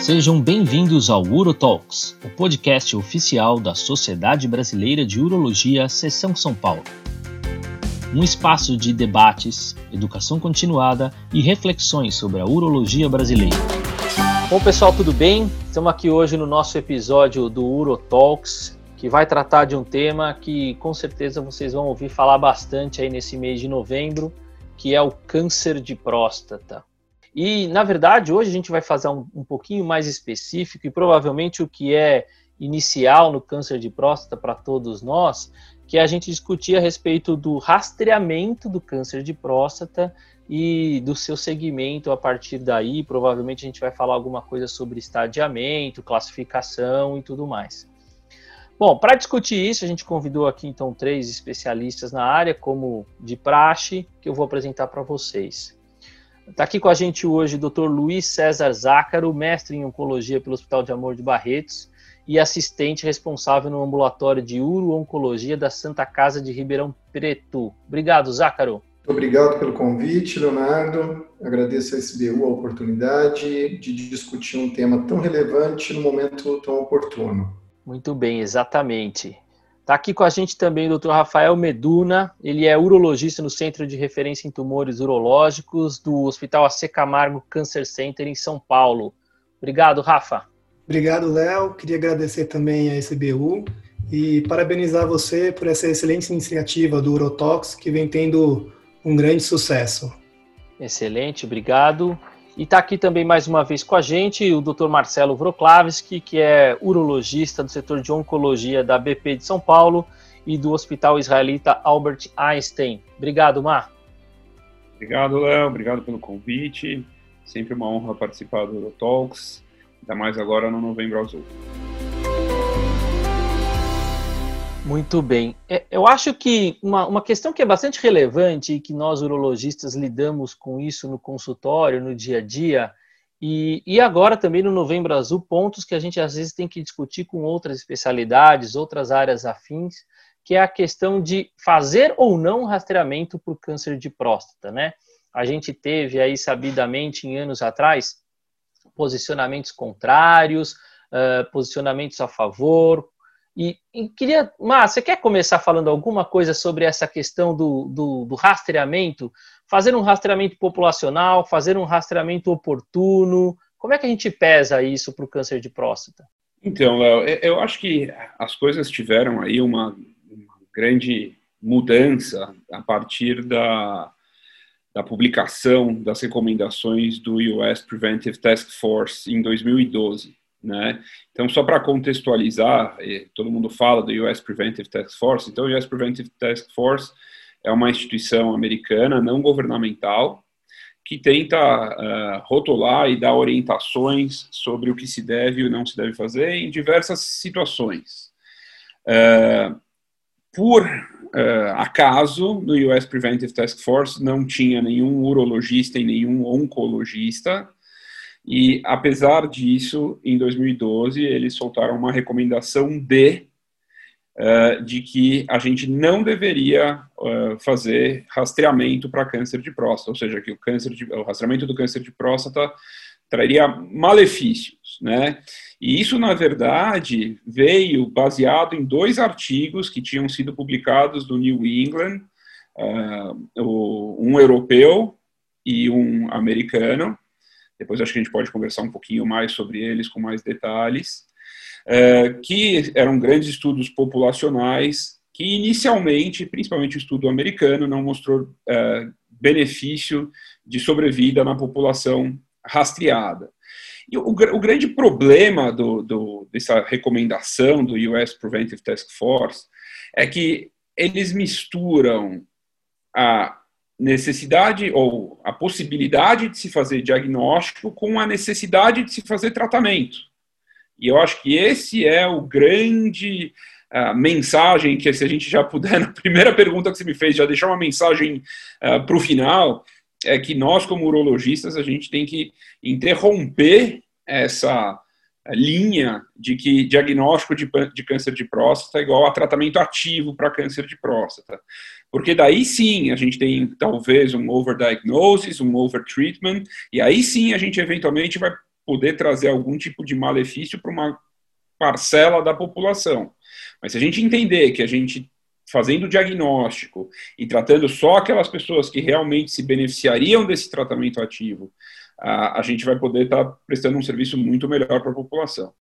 Sejam bem-vindos ao UroTalks, o podcast oficial da Sociedade Brasileira de Urologia, Seção São Paulo. Um espaço de debates, educação continuada e reflexões sobre a urologia brasileira. Bom, pessoal, tudo bem? Estamos aqui hoje no nosso episódio do UroTalks, que vai tratar de um tema que com certeza vocês vão ouvir falar bastante aí nesse mês de novembro, que é o câncer de próstata. E, na verdade, hoje a gente vai fazer um, um pouquinho mais específico e provavelmente o que é inicial no câncer de próstata para todos nós, que é a gente discutir a respeito do rastreamento do câncer de próstata e do seu segmento a partir daí. Provavelmente a gente vai falar alguma coisa sobre estadiamento, classificação e tudo mais. Bom, para discutir isso, a gente convidou aqui então três especialistas na área, como de praxe, que eu vou apresentar para vocês. Está aqui com a gente hoje o Dr. Luiz César Zácaro, mestre em oncologia pelo Hospital de Amor de Barretos e assistente responsável no ambulatório de uro-oncologia da Santa Casa de Ribeirão Preto. Obrigado, Zácaro. Obrigado pelo convite, Leonardo. Agradeço a SBU a oportunidade de discutir um tema tão relevante no momento tão oportuno. Muito bem, exatamente. Está aqui com a gente também o Dr. Rafael Meduna, ele é urologista no Centro de Referência em Tumores Urológicos do Hospital AC Camargo Cancer Center em São Paulo. Obrigado, Rafa. Obrigado, Léo. Queria agradecer também a SBU e parabenizar você por essa excelente iniciativa do Urotox, que vem tendo um grande sucesso. Excelente, obrigado. E está aqui também mais uma vez com a gente o Dr. Marcelo Vroklavski, que é urologista do setor de oncologia da BP de São Paulo e do Hospital Israelita Albert Einstein. Obrigado, Mar. Obrigado, Léo. Obrigado pelo convite. Sempre uma honra participar do Eurotalks, ainda mais agora no Novembro Azul. Muito bem. É, eu acho que uma, uma questão que é bastante relevante e que nós urologistas lidamos com isso no consultório, no dia a dia, e, e agora também no Novembro Azul, pontos que a gente às vezes tem que discutir com outras especialidades, outras áreas afins, que é a questão de fazer ou não rastreamento por câncer de próstata, né? A gente teve aí sabidamente em anos atrás posicionamentos contrários, uh, posicionamentos a favor, e, e queria, Mar, você quer começar falando alguma coisa sobre essa questão do, do, do, rastreamento? Fazer um rastreamento populacional, fazer um rastreamento oportuno? Como é que a gente pesa isso para o câncer de próstata? Então, Léo, eu acho que as coisas tiveram aí uma, uma grande mudança a partir da, da publicação das recomendações do US Preventive Task Force em 2012. Né? Então, só para contextualizar, todo mundo fala do US Preventive Task Force, então o US Preventive Task Force é uma instituição americana não governamental que tenta uh, rotular e dar orientações sobre o que se deve e não se deve fazer em diversas situações. Uh, por uh, acaso, no US Preventive Task Force não tinha nenhum urologista e nenhum oncologista, e, apesar disso, em 2012, eles soltaram uma recomendação de, uh, de que a gente não deveria uh, fazer rastreamento para câncer de próstata, ou seja, que o, câncer de, o rastreamento do câncer de próstata traria malefícios, né? E isso, na verdade, veio baseado em dois artigos que tinham sido publicados no New England, uh, um europeu e um americano, depois acho que a gente pode conversar um pouquinho mais sobre eles com mais detalhes, é, que eram grandes estudos populacionais que inicialmente, principalmente o estudo americano, não mostrou é, benefício de sobrevida na população rastreada. E o, o grande problema do, do, dessa recomendação do US Preventive Task Force é que eles misturam a necessidade ou a possibilidade de se fazer diagnóstico com a necessidade de se fazer tratamento. E eu acho que esse é o grande uh, mensagem que se a gente já puder na primeira pergunta que você me fez já deixar uma mensagem uh, ah, para o final é que nós como urologistas a gente tem que interromper essa linha de que diagnóstico de, de câncer de próstata é igual a tratamento ativo para câncer de próstata. Porque daí sim a gente tem talvez um overdiagnosis, um overtreatment, e aí sim a gente eventualmente vai poder trazer algum tipo de malefício para uma parcela da população. Mas se a gente entender que a gente fazendo o diagnóstico e tratando só aquelas pessoas que realmente se beneficiariam desse tratamento ativo, a, a gente vai poder estar tá prestando um serviço muito melhor para a população.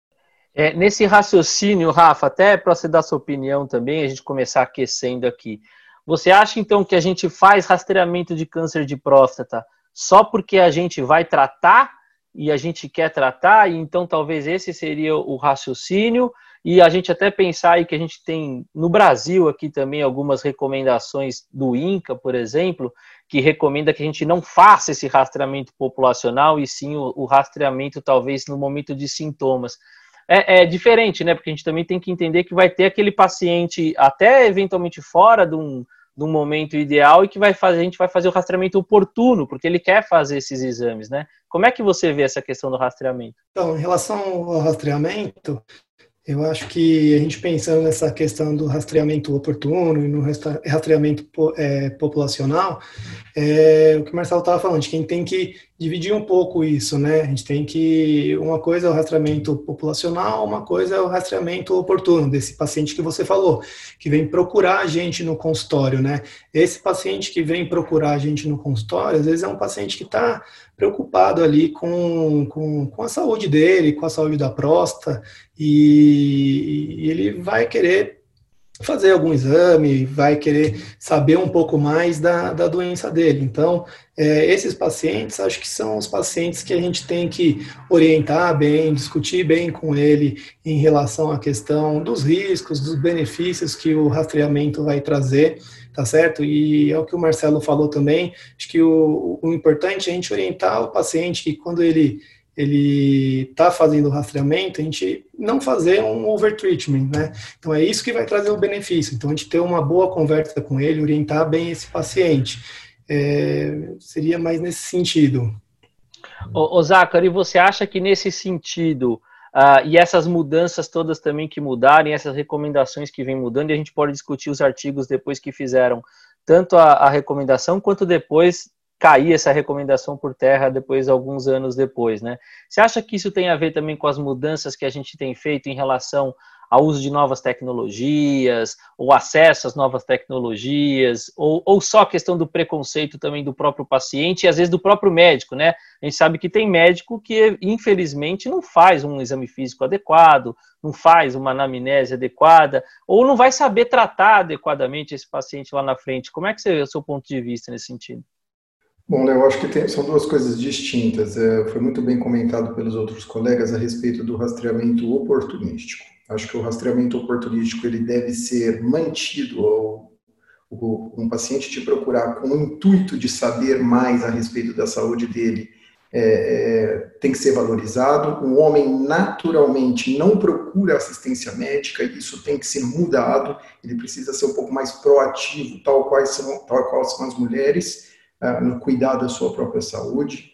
É, nesse raciocínio, Rafa, até para você dar sua opinião também, a gente começar aquecendo aqui. Você acha então que a gente faz rastreamento de câncer de próstata só porque a gente vai tratar e a gente quer tratar, e então talvez esse seria o raciocínio, e a gente até pensar aí que a gente tem no Brasil aqui também algumas recomendações do INCA, por exemplo, que recomenda que a gente não faça esse rastreamento populacional e sim o, o rastreamento talvez no momento de sintomas. É, é, diferente, né? Porque a gente também tem que entender que vai ter aquele paciente até eventualmente fora de um, do momento ideal e que vai fazer, a gente vai fazer o rastreamento oportuno, porque ele quer fazer esses exames, né? Como é que você vê essa questão do rastreamento? Então, em relação ao rastreamento, eu acho que a gente pensando nessa questão do rastreamento oportuno e no rastreamento é, populacional, é, o que o Marcelo estava falando, de quem tem que dividir um pouco isso, né? A gente tem que. Uma coisa é o rastreamento populacional, uma coisa é o rastreamento oportuno desse paciente que você falou, que vem procurar a gente no consultório, né? Esse paciente que vem procurar a gente no consultório, às vezes é um paciente que está preocupado ali com, com, com a saúde dele, com a saúde da próstata, e, e ele vai querer fazer algum exame, vai querer saber um pouco mais da, da doença dele. Então, é, esses pacientes, acho que são os pacientes que a gente tem que orientar bem, discutir bem com ele em relação à questão dos riscos, dos benefícios que o rastreamento vai trazer tá certo? E é o que o Marcelo falou também, acho que o, o importante é a gente orientar o paciente que quando ele ele está fazendo o rastreamento, a gente não fazer um overtreatment, né? Então é isso que vai trazer o benefício. Então a gente ter uma boa conversa com ele, orientar bem esse paciente. É, seria mais nesse sentido. Ô, ô e você acha que nesse sentido Uh, e essas mudanças todas também que mudarem, essas recomendações que vêm mudando, e a gente pode discutir os artigos depois que fizeram tanto a, a recomendação quanto depois cair essa recomendação por terra depois alguns anos depois, né? Você acha que isso tem a ver também com as mudanças que a gente tem feito em relação ao uso de novas tecnologias, ou acesso às novas tecnologias, ou, ou só a questão do preconceito também do próprio paciente e às vezes do próprio médico, né? A gente sabe que tem médico que, infelizmente, não faz um exame físico adequado, não faz uma anamnese adequada, ou não vai saber tratar adequadamente esse paciente lá na frente. Como é que você, é o seu ponto de vista nesse sentido? Bom, Léo, acho que tem, são duas coisas distintas. É, foi muito bem comentado pelos outros colegas a respeito do rastreamento oportunístico. Acho que o rastreamento oportunístico ele deve ser mantido ou um paciente te procurar com o intuito de saber mais a respeito da saúde dele é, é, tem que ser valorizado. Um homem naturalmente não procura assistência médica, isso tem que ser mudado. Ele precisa ser um pouco mais proativo, tal qual são, tal qual são as mulheres, no cuidar da sua própria saúde.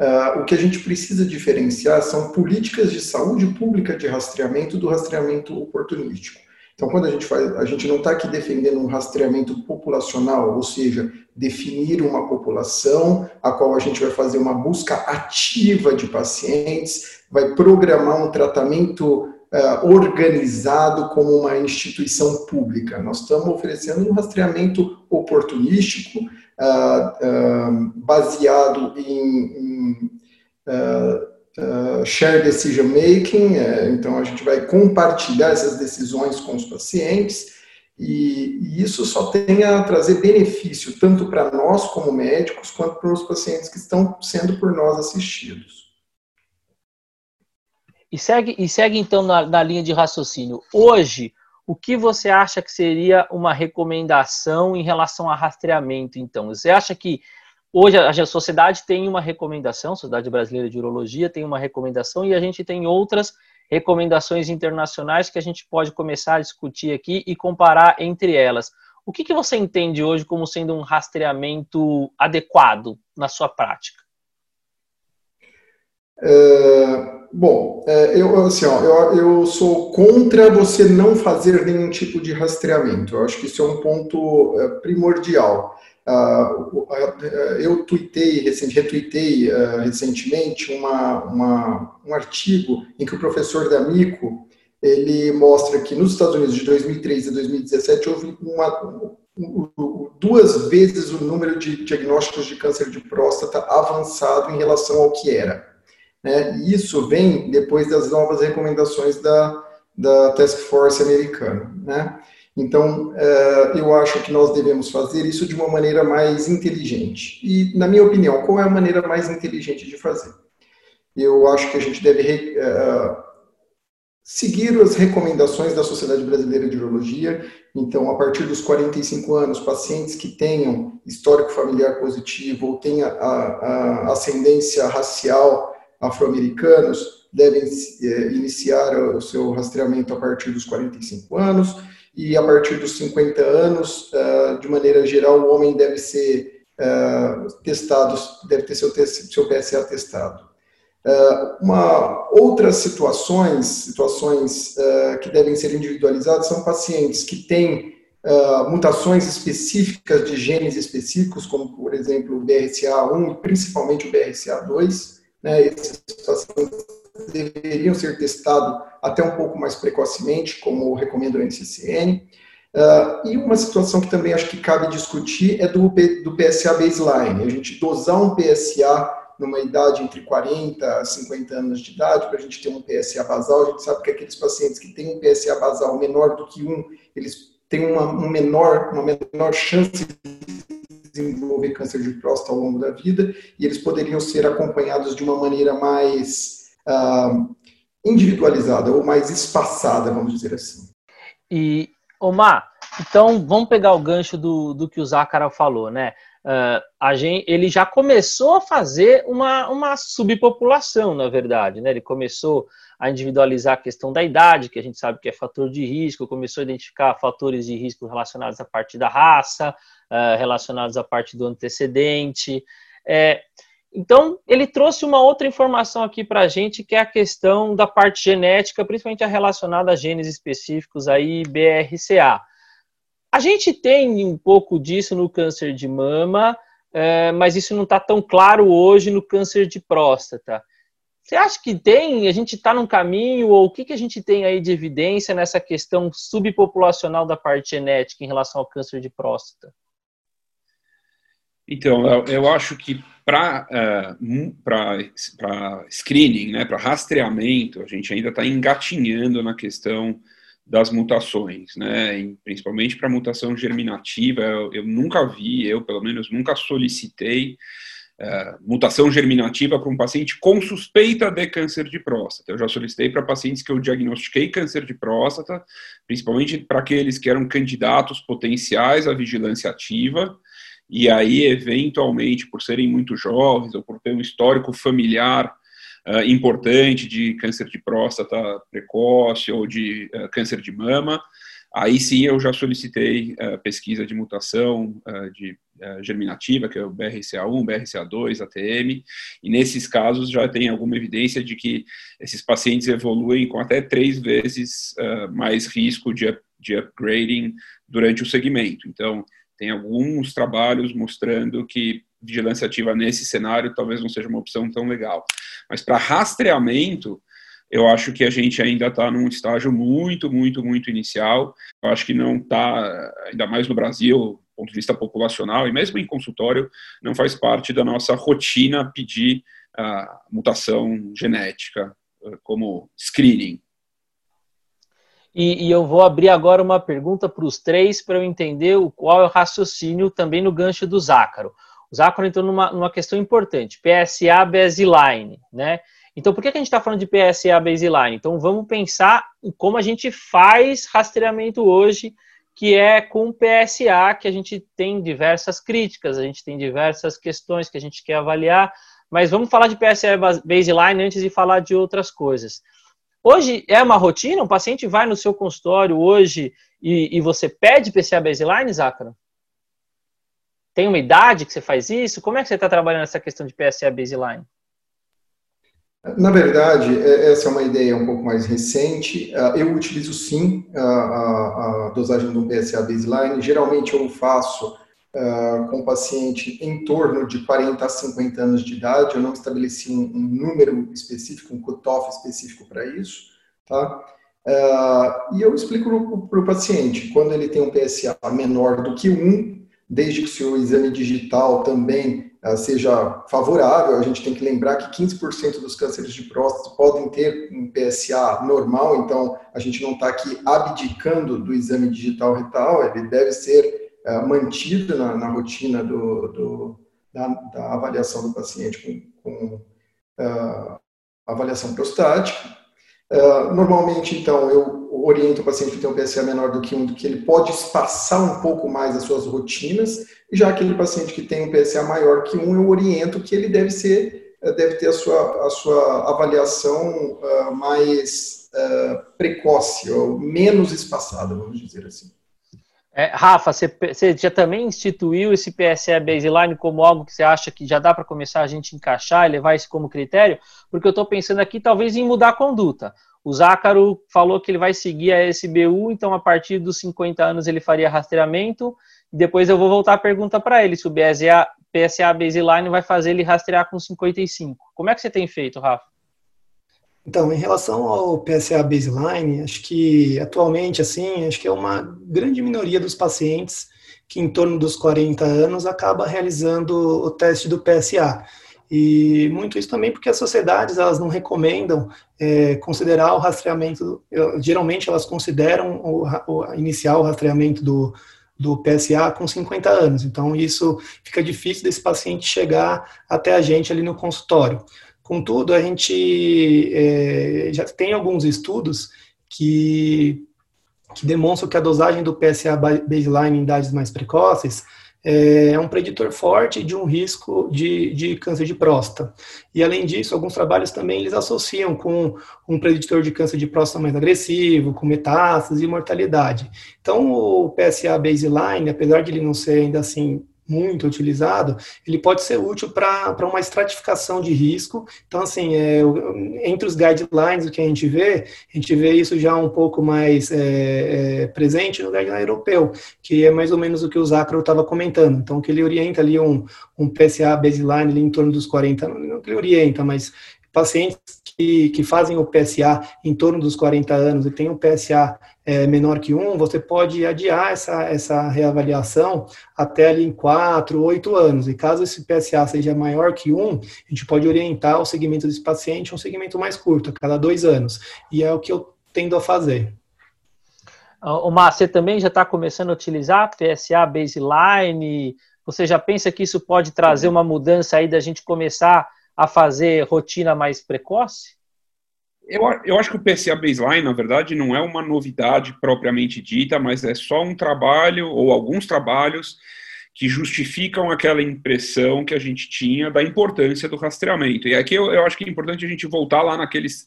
Uh, o que a gente precisa diferenciar são políticas de saúde pública de rastreamento do rastreamento oportunístico. Então, quando a gente faz, a gente não está aqui defendendo um rastreamento populacional, ou seja, definir uma população a qual a gente vai fazer uma busca ativa de pacientes, vai programar um tratamento uh, organizado como uma instituição pública. Nós estamos oferecendo um rastreamento oportunístico, baseado em, em uh, share decision making, é, então a gente vai compartilhar essas decisões com os pacientes, e, e isso só tem a trazer benefício tanto para nós como médicos, quanto para os pacientes que estão sendo por nós assistidos. E segue, e segue então na, na linha de raciocínio. Hoje, o que você acha que seria uma recomendação em relação a rastreamento, então? Você acha que hoje a sociedade tem uma recomendação, a Sociedade Brasileira de Urologia tem uma recomendação e a gente tem outras recomendações internacionais que a gente pode começar a discutir aqui e comparar entre elas. O que, que você entende hoje como sendo um rastreamento adequado na sua prática? É, bom, é, eu, assim, ó, eu, eu sou contra você não fazer nenhum tipo de rastreamento. Eu acho que isso é um ponto é, primordial. eu tuitei, retuitei recentemente uma, uma, um artigo em que o professor D'Amico ele mostra que nos Estados Unidos de 2003 a 2017 houve uma, duas vezes o número de diagnósticos de câncer de próstata avançado em relação ao que era. Né? Isso vem depois das novas recomendações da, da Task Force americana. Né? Então, é, eu acho que nós devemos fazer isso de uma maneira mais inteligente. E, na minha opinião, qual é a maneira mais inteligente de fazer? Eu acho que a gente deve é, seguir as recomendações da Sociedade Brasileira de Urologia. Então, a partir dos 45 anos, pacientes que tenham histórico familiar positivo ou tenham a, a ascendência racial afro-americanos devem é, iniciar o seu rastreamento a partir dos 45 anos e a partir dos 50 anos, é, de maneira geral, o homem deve ser é, testado, deve ter seu, seu PSA testado. Uh, uma, outras situações, situações que devem ser individualizadas, são pacientes que têm uh, mutações específicas de genes específicos, como, por exemplo, o BRCA1 e principalmente o BRCA2. Né, esses pacientes deveriam ser testados até um pouco mais precocemente, como recomenda o NCCN. e uma situação que também acho que cabe discutir é do, do PSA baseline, a gente dosar um PSA numa idade entre 40 a 50 anos de idade, para a gente ter um PSA basal. A gente sabe que aqueles pacientes que têm um PSA basal menor do que um, eles têm uma, um menor, uma menor chance de desenvolver câncer de próstata ao longo da vida, e eles poderiam ser acompanhados de uma maneira mais uh, individualizada ou mais espaçada, vamos dizer assim. E, Omar, então vamos pegar o gancho do, do que o Zácara falou, né? uh, a gente, ele já começou a fazer uma, uma subpopulação, na verdade. Né? Ele começou a individualizar a questão da idade, que a gente sabe que é fator de risco, começou a identificar fatores de risco relacionados à parte da raça, uh, relacionados à parte do antecedente. É, então, ele trouxe uma outra informação aqui para a gente, que é a questão da parte genética, principalmente relacionada a genes específicos aí, BRCA. A gente tem um pouco disso no câncer de mama, é, mas isso não está tão claro hoje no câncer de próstata. Você acha que tem? A gente está num caminho, ou o que, que a gente tem aí de evidência nessa questão subpopulacional da parte genética em relação ao câncer de próstata? Então, eu acho que para uh, screening, né, para rastreamento, a gente ainda está engatinhando na questão das mutações, né? principalmente para mutação germinativa, eu, eu, nunca vi, eu pelo menos nunca solicitei uh, mutação germinativa para um paciente com suspeita de câncer de próstata. Eu já solicitei para pacientes que eu diagnostiquei câncer de próstata, principalmente para aqueles que eram candidatos potenciais à vigilância ativa, e aí, eventualmente, por serem muito jovens ou por ter um histórico familiar uh, importante de câncer de próstata precoce ou de uh, câncer de mama, aí sim eu já solicitei uh, pesquisa de mutação de germinativa, que é o BRCA1, BRCA2, ATM, e nesses casos já tem alguma evidência de que esses pacientes evoluem com até três vezes mais risco de, de upgrading durante o segmento. Então, tem alguns trabalhos mostrando que vigilância ativa nesse cenário talvez não seja uma opção tão legal. Mas para rastreamento, eu acho que a gente ainda está num estágio muito, muito, muito inicial. Eu acho que não está, ainda mais no Brasil, do ponto de vista populacional, e mesmo em consultório, não faz parte da nossa rotina pedir a mutação genética eh, como screening. E, e, eu vou abrir agora uma pergunta para os três para eu entender o, qual é o raciocínio também no gancho do Zácaro. O Zácaro entrou numa, numa questão importante, PSA baseline, né? Então, por que, que a gente está falando de PSA baseline? Então, vamos pensar como a gente faz rastreamento hoje, que é com PSA, que a gente tem diversas críticas, a gente tem diversas questões que a gente quer avaliar, mas vamos falar de PSA baseline antes de falar de outras coisas. Hoje é uma rotina? Um paciente vai no seu consultório hoje e, e você pede PSA baseline, Zácaro? Tem uma idade que você faz isso? Como é que você está trabalhando essa questão de PSA baseline? Na verdade, é, essa é uma ideia um pouco mais recente. Ah, eu utilizo sim a, a, a dosagem do PSA baseline. Geralmente eu faço uh, com paciente em torno de 40 a 50 anos de idade. Eu não estabeleci um, um número específico, um cutoff específico para isso, tá? Uh, e eu explico para o paciente, quando ele tem um PSA menor do que 1, desde que o seu exame digital também uh, seja favorável, a gente tem que lembrar que 15% dos cânceres de próstata podem ter um PSA normal, então a gente não está aqui abdicando do exame digital retal, ele deve ser mantido na, na rotina do, do da, da, avaliação do paciente com, com avaliação prostática. Uh, normalmente, então, eu oriento o paciente que tem um PSA menor do que um, que ele pode espaçar um pouco mais as suas rotinas, e já aquele paciente que tem um PSA maior que um, eu oriento que ele deve ser, deve ter a sua, a sua avaliação uh, mais uh, precoce, ou menos espaçada, vamos dizer assim. É, Rafa, você, já também instituiu esse PSE baseline como algo que você acha que já dá para começar a gente encaixar e levar isso como critério? Porque eu estou pensando aqui talvez em mudar a conduta. O Zácaro falou que ele vai seguir a SBU, então a partir dos 50 anos ele faria rastreamento. E depois eu vou voltar a pergunta para ele se o BSA, PSA baseline vai fazer ele rastrear com 55. Como é que você tem feito, Rafa? Então, em relação ao PSA baseline, acho que atualmente, assim, acho que é uma grande minoria dos pacientes que em torno dos 40 anos acaba realizando o teste do PSA. E muito isso também porque as sociedades elas não recomendam é, considerar o rastreamento, geralmente elas consideram o, o iniciar o rastreamento do, do PSA com 50 anos. Então isso fica difícil desse paciente chegar até a gente ali no consultório. Contudo, a gente é, já tem alguns estudos que, que demonstram que a dosagem do PSA baseline em idades mais precoces é, é um preditor forte de um risco de, de câncer de próstata. E além disso, alguns trabalhos também eles associam com um preditor de câncer de próstata mais agressivo, com metástases e mortalidade. Então, o PSA baseline, apesar de ele não ser ainda assim muito utilizado, ele pode ser útil para uma estratificação de risco. Então, assim, é, entre os guidelines, o que a gente vê, a gente vê isso já um pouco mais é, é, presente no guideline europeu, que é mais ou menos o que o Zacro estava comentando. Então, que ele orienta ali um, um PSA baseline ali em torno dos 40, não que ele orienta, mas pacientes que, que fazem o PSA em torno dos 40 anos e tem um PSA é, menor que 1, você pode adiar essa, essa reavaliação até ali em 4, 8 anos. E caso esse PSA seja maior que 1, a gente pode orientar o segmento desse paciente a um segmento mais curto, a cada dois anos. E é o que eu tendo a fazer. O Márcio, também já está começando a utilizar PSA baseline? Você já pensa que isso pode trazer uma mudança aí da gente começar a fazer rotina mais precoce? Eu, eu acho que o PCA Baseline, na verdade, não é uma novidade propriamente dita, mas é só um trabalho, ou alguns trabalhos, que justificam aquela impressão que a gente tinha da importância do rastreamento. E aqui eu, eu acho que é importante a gente voltar lá naqueles,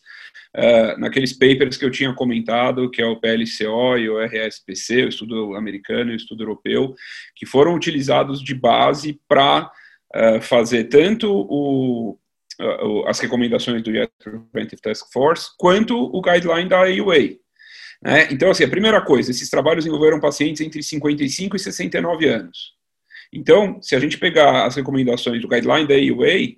uh, naqueles papers que eu tinha comentado, que é o PLCO e o RSPC, o estudo americano e o estudo europeu, que foram utilizados de base para uh, fazer tanto o as recomendações do US Preventive Task Force, quanto o guideline da AUA. Né? Então, assim, a primeira coisa, esses trabalhos envolveram pacientes entre 55 e 69 anos. Então, se a gente pegar as recomendações do guideline da AUA,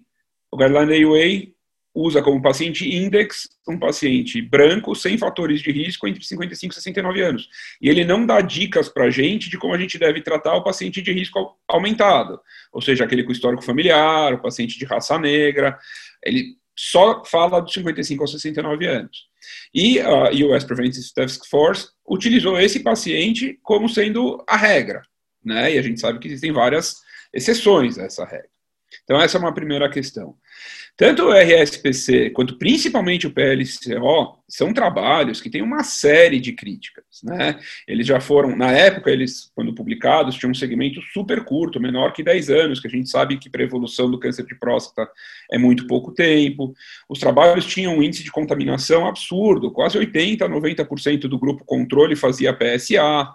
o guideline da AUA usa como paciente index um paciente branco sem fatores de risco entre 55 e 69 anos. E ele não dá dicas para a gente de como a gente deve tratar o paciente de risco aumentado, ou seja, aquele com histórico familiar, o paciente de raça negra. Ele só fala dos 55 aos 69 anos. E a US Preventive Task Force utilizou esse paciente como sendo a regra, né? E a gente sabe que existem várias exceções a essa regra. Então essa é uma primeira questão. Tanto o RSPC quanto principalmente o PLCO são trabalhos que têm uma série de críticas. Né? Eles já foram, na época, eles, quando publicados, tinham um segmento super curto, menor que 10 anos, que a gente sabe que para a evolução do câncer de próstata é muito pouco tempo. Os trabalhos tinham um índice de contaminação absurdo, quase 80% a 90% do grupo controle fazia PSA.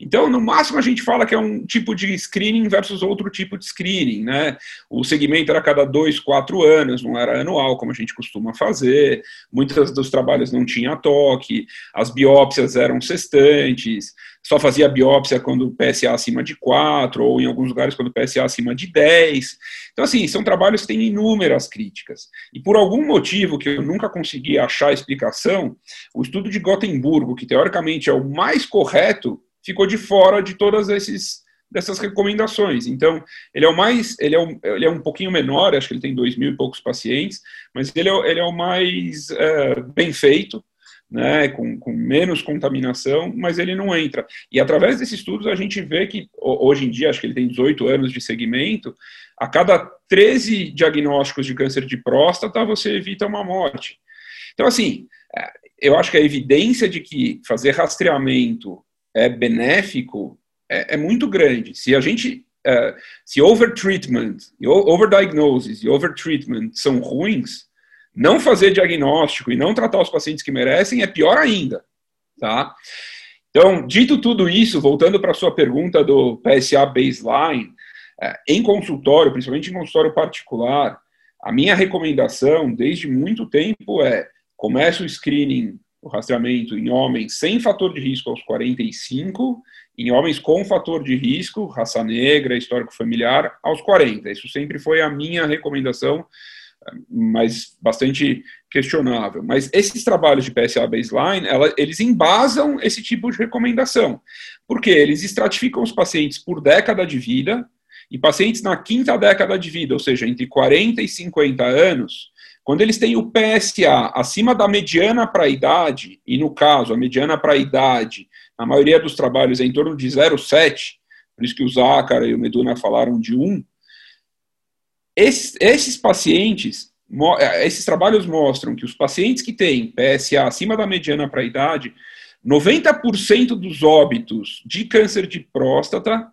Então, no máximo, a gente fala que é um tipo de screening versus outro tipo de screening. Né? O segmento era cada 2, 4 anos, não era anual, como a gente costuma fazer, muitos dos trabalhos não tinha toque, as biópsias eram sextantes, só fazia biópsia quando o PSA acima de 4, ou em alguns lugares quando o PSA acima de 10. Então, assim, são trabalhos que têm inúmeras críticas. E por algum motivo que eu nunca consegui achar explicação, o estudo de Gotemburgo, que teoricamente é o mais correto, ficou de fora de todas esses dessas recomendações. Então, ele é o mais, ele é um, ele é um pouquinho menor, acho que ele tem dois mil e poucos pacientes, mas ele é, ele é o mais é, bem feito, né, com, com, menos contaminação, mas ele não entra. E através desses estudos a gente vê que, hoje em dia, acho que ele tem 18 anos de segmento, a cada 13 diagnósticos de câncer de próstata, você evita uma morte. Então, assim, é, eu acho que a evidência de que fazer rastreamento é benéfico é, é muito grande. Se a gente, uh, se overtreatment, overdiagnosis e overtreatment são ruins, não fazer diagnóstico e não tratar os pacientes que merecem é pior ainda, tá? Então, dito tudo isso, voltando para a sua pergunta do PSA baseline, é, em consultório, principalmente em consultório particular, a minha recomendação desde muito tempo é comece o screening, o rastreamento em homens sem fator de risco aos 45 em homens com fator de risco, raça negra, histórico familiar, aos 40. Isso sempre foi a minha recomendação, mas bastante questionável. Mas esses trabalhos de PSA baseline, ela, eles embasam esse tipo de recomendação. Porque eles estratificam os pacientes por década de vida, e pacientes na quinta década de vida, ou seja, entre 40 e 50 anos, quando eles têm o PSA acima da mediana para a idade, e no caso, a mediana para a idade na maioria dos trabalhos é em torno de 0,7, por isso que o Zácara e o Meduna falaram de 1. Esses, esses pacientes, eh, esses trabalhos mostram que os pacientes que têm PSA acima da mediana para a idade, 90% dos óbitos de câncer de próstata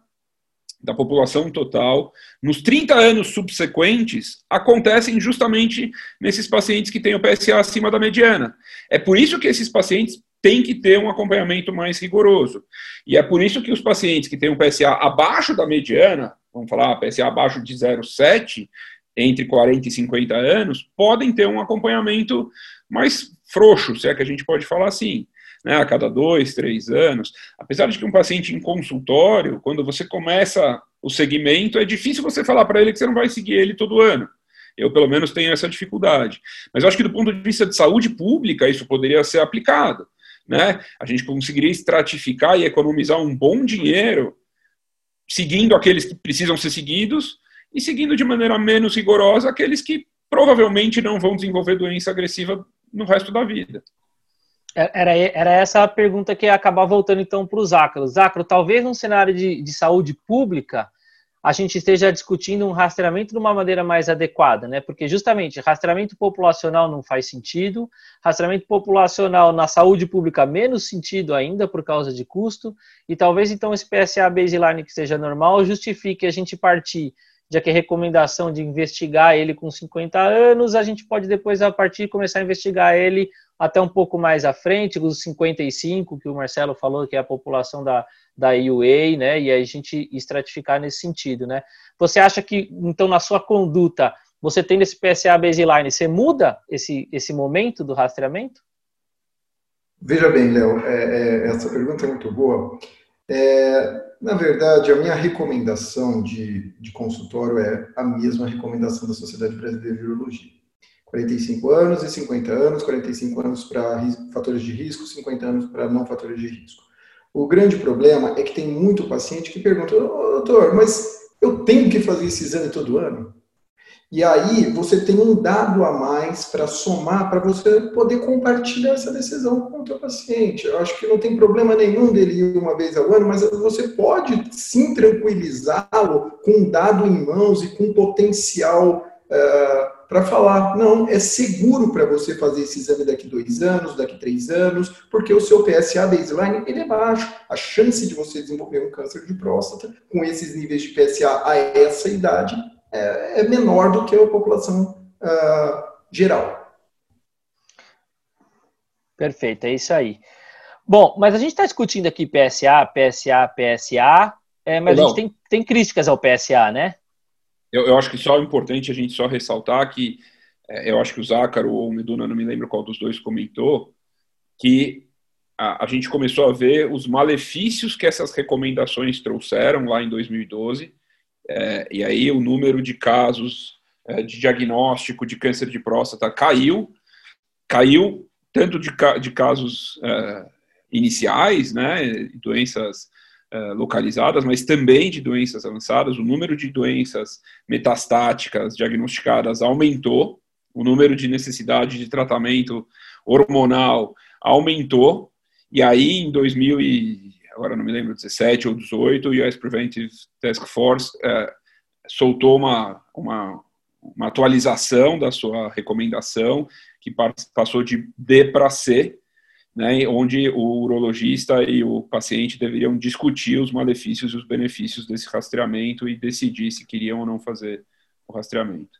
da população total, nos 30 anos subsequentes, acontecem justamente nesses pacientes que têm o PSA acima da mediana. É por isso que esses pacientes tem que ter um acompanhamento mais rigoroso. E é por isso que os pacientes que têm um PSA abaixo da mediana, vamos falar PSA abaixo de 0,7, entre 40 e 50 anos, podem ter um acompanhamento mais frouxo, se é que a gente pode falar assim, né, a cada dois, três anos. Apesar de que um paciente em consultório, quando você começa o segmento, é difícil você falar para ele que você não vai seguir ele todo ano. Eu, pelo menos, tenho essa dificuldade. Mas eu acho que, do ponto de vista de saúde pública, isso poderia ser aplicado né? A gente conseguiria estratificar e economizar um bom dinheiro seguindo aqueles que precisam ser seguidos e seguindo de maneira menos rigorosa aqueles que provavelmente não vão desenvolver doença agressiva no resto da vida. É, era, era essa a pergunta que ia acabar voltando então para o Zácaro. Zácaro, talvez num cenário de, de saúde pública, a gente esteja discutindo um rastreamento de uma maneira mais adequada, né? Porque justamente rastreamento populacional não faz sentido, rastreamento populacional na saúde pública menos sentido ainda por causa de custo, e talvez então esse PSA baseline que seja normal justifique a gente partir já que a recomendação de investigar ele com 50 anos, a gente pode depois, a partir, começar a investigar ele até um pouco mais à frente, os 55, que o Marcelo falou, que é a população da, da UA, né? E a gente estratificar nesse sentido, né? Você acha que, então, na sua conduta, você tendo esse PSA baseline, você muda esse, esse momento do rastreamento? Veja bem, Léo, é, é, essa pergunta é muito boa. É, na verdade, a minha recomendação de, de consultório é a mesma recomendação da Sociedade Brasileira de Urologia. 45 anos e 50 anos, 45 anos para fatores de risco, 50 anos para não fatores de risco. O grande problema é que tem muito paciente que pergunta, doutor, mas eu tenho que fazer esse exame todo ano? E aí você tem um dado a mais para somar, para você poder compartilhar essa decisão com o teu paciente. Eu acho que não tem problema nenhum dele ir uma vez ao ano, mas você pode sim tranquilizá-lo com um dado em mãos e com potencial uh, para falar, não, é seguro para você fazer esse exame daqui dois anos, daqui três anos, porque o seu PSA baseline ele é baixo. A chance de você desenvolver um câncer de próstata com esses níveis de PSA a essa idade é, é menor do que a população uh, geral. Perfeito, é isso aí. Bom, mas a gente está discutindo aqui PSA, PSA, PSA, é, mas Não. a gente tem, tem críticas ao PSA, né? Eu, eu, acho que só é importante a gente só ressaltar que é, eu acho que o Zácaro ou o Meduna, não me lembro qual dos dois comentou, que a, a, gente começou a ver os malefícios que essas recomendações trouxeram lá em 2012, é, e aí o número de casos é, de diagnóstico de câncer de próstata caiu, caiu tanto de, de casos é, iniciais, né, doenças localizadas, mas também de doenças avançadas. O número de doenças metastáticas diagnosticadas aumentou, o número de necessidade de tratamento hormonal aumentou, e aí em 2000 e, agora não me lembro, 17 ou 18, o US Preventive Task Force é, soltou uma, uma, uma atualização da sua recomendação, que passou de D para C, né, onde o urologista e o paciente deveriam discutir os malefícios e os benefícios desse rastreamento e decidir se queriam ou não fazer o rastreamento.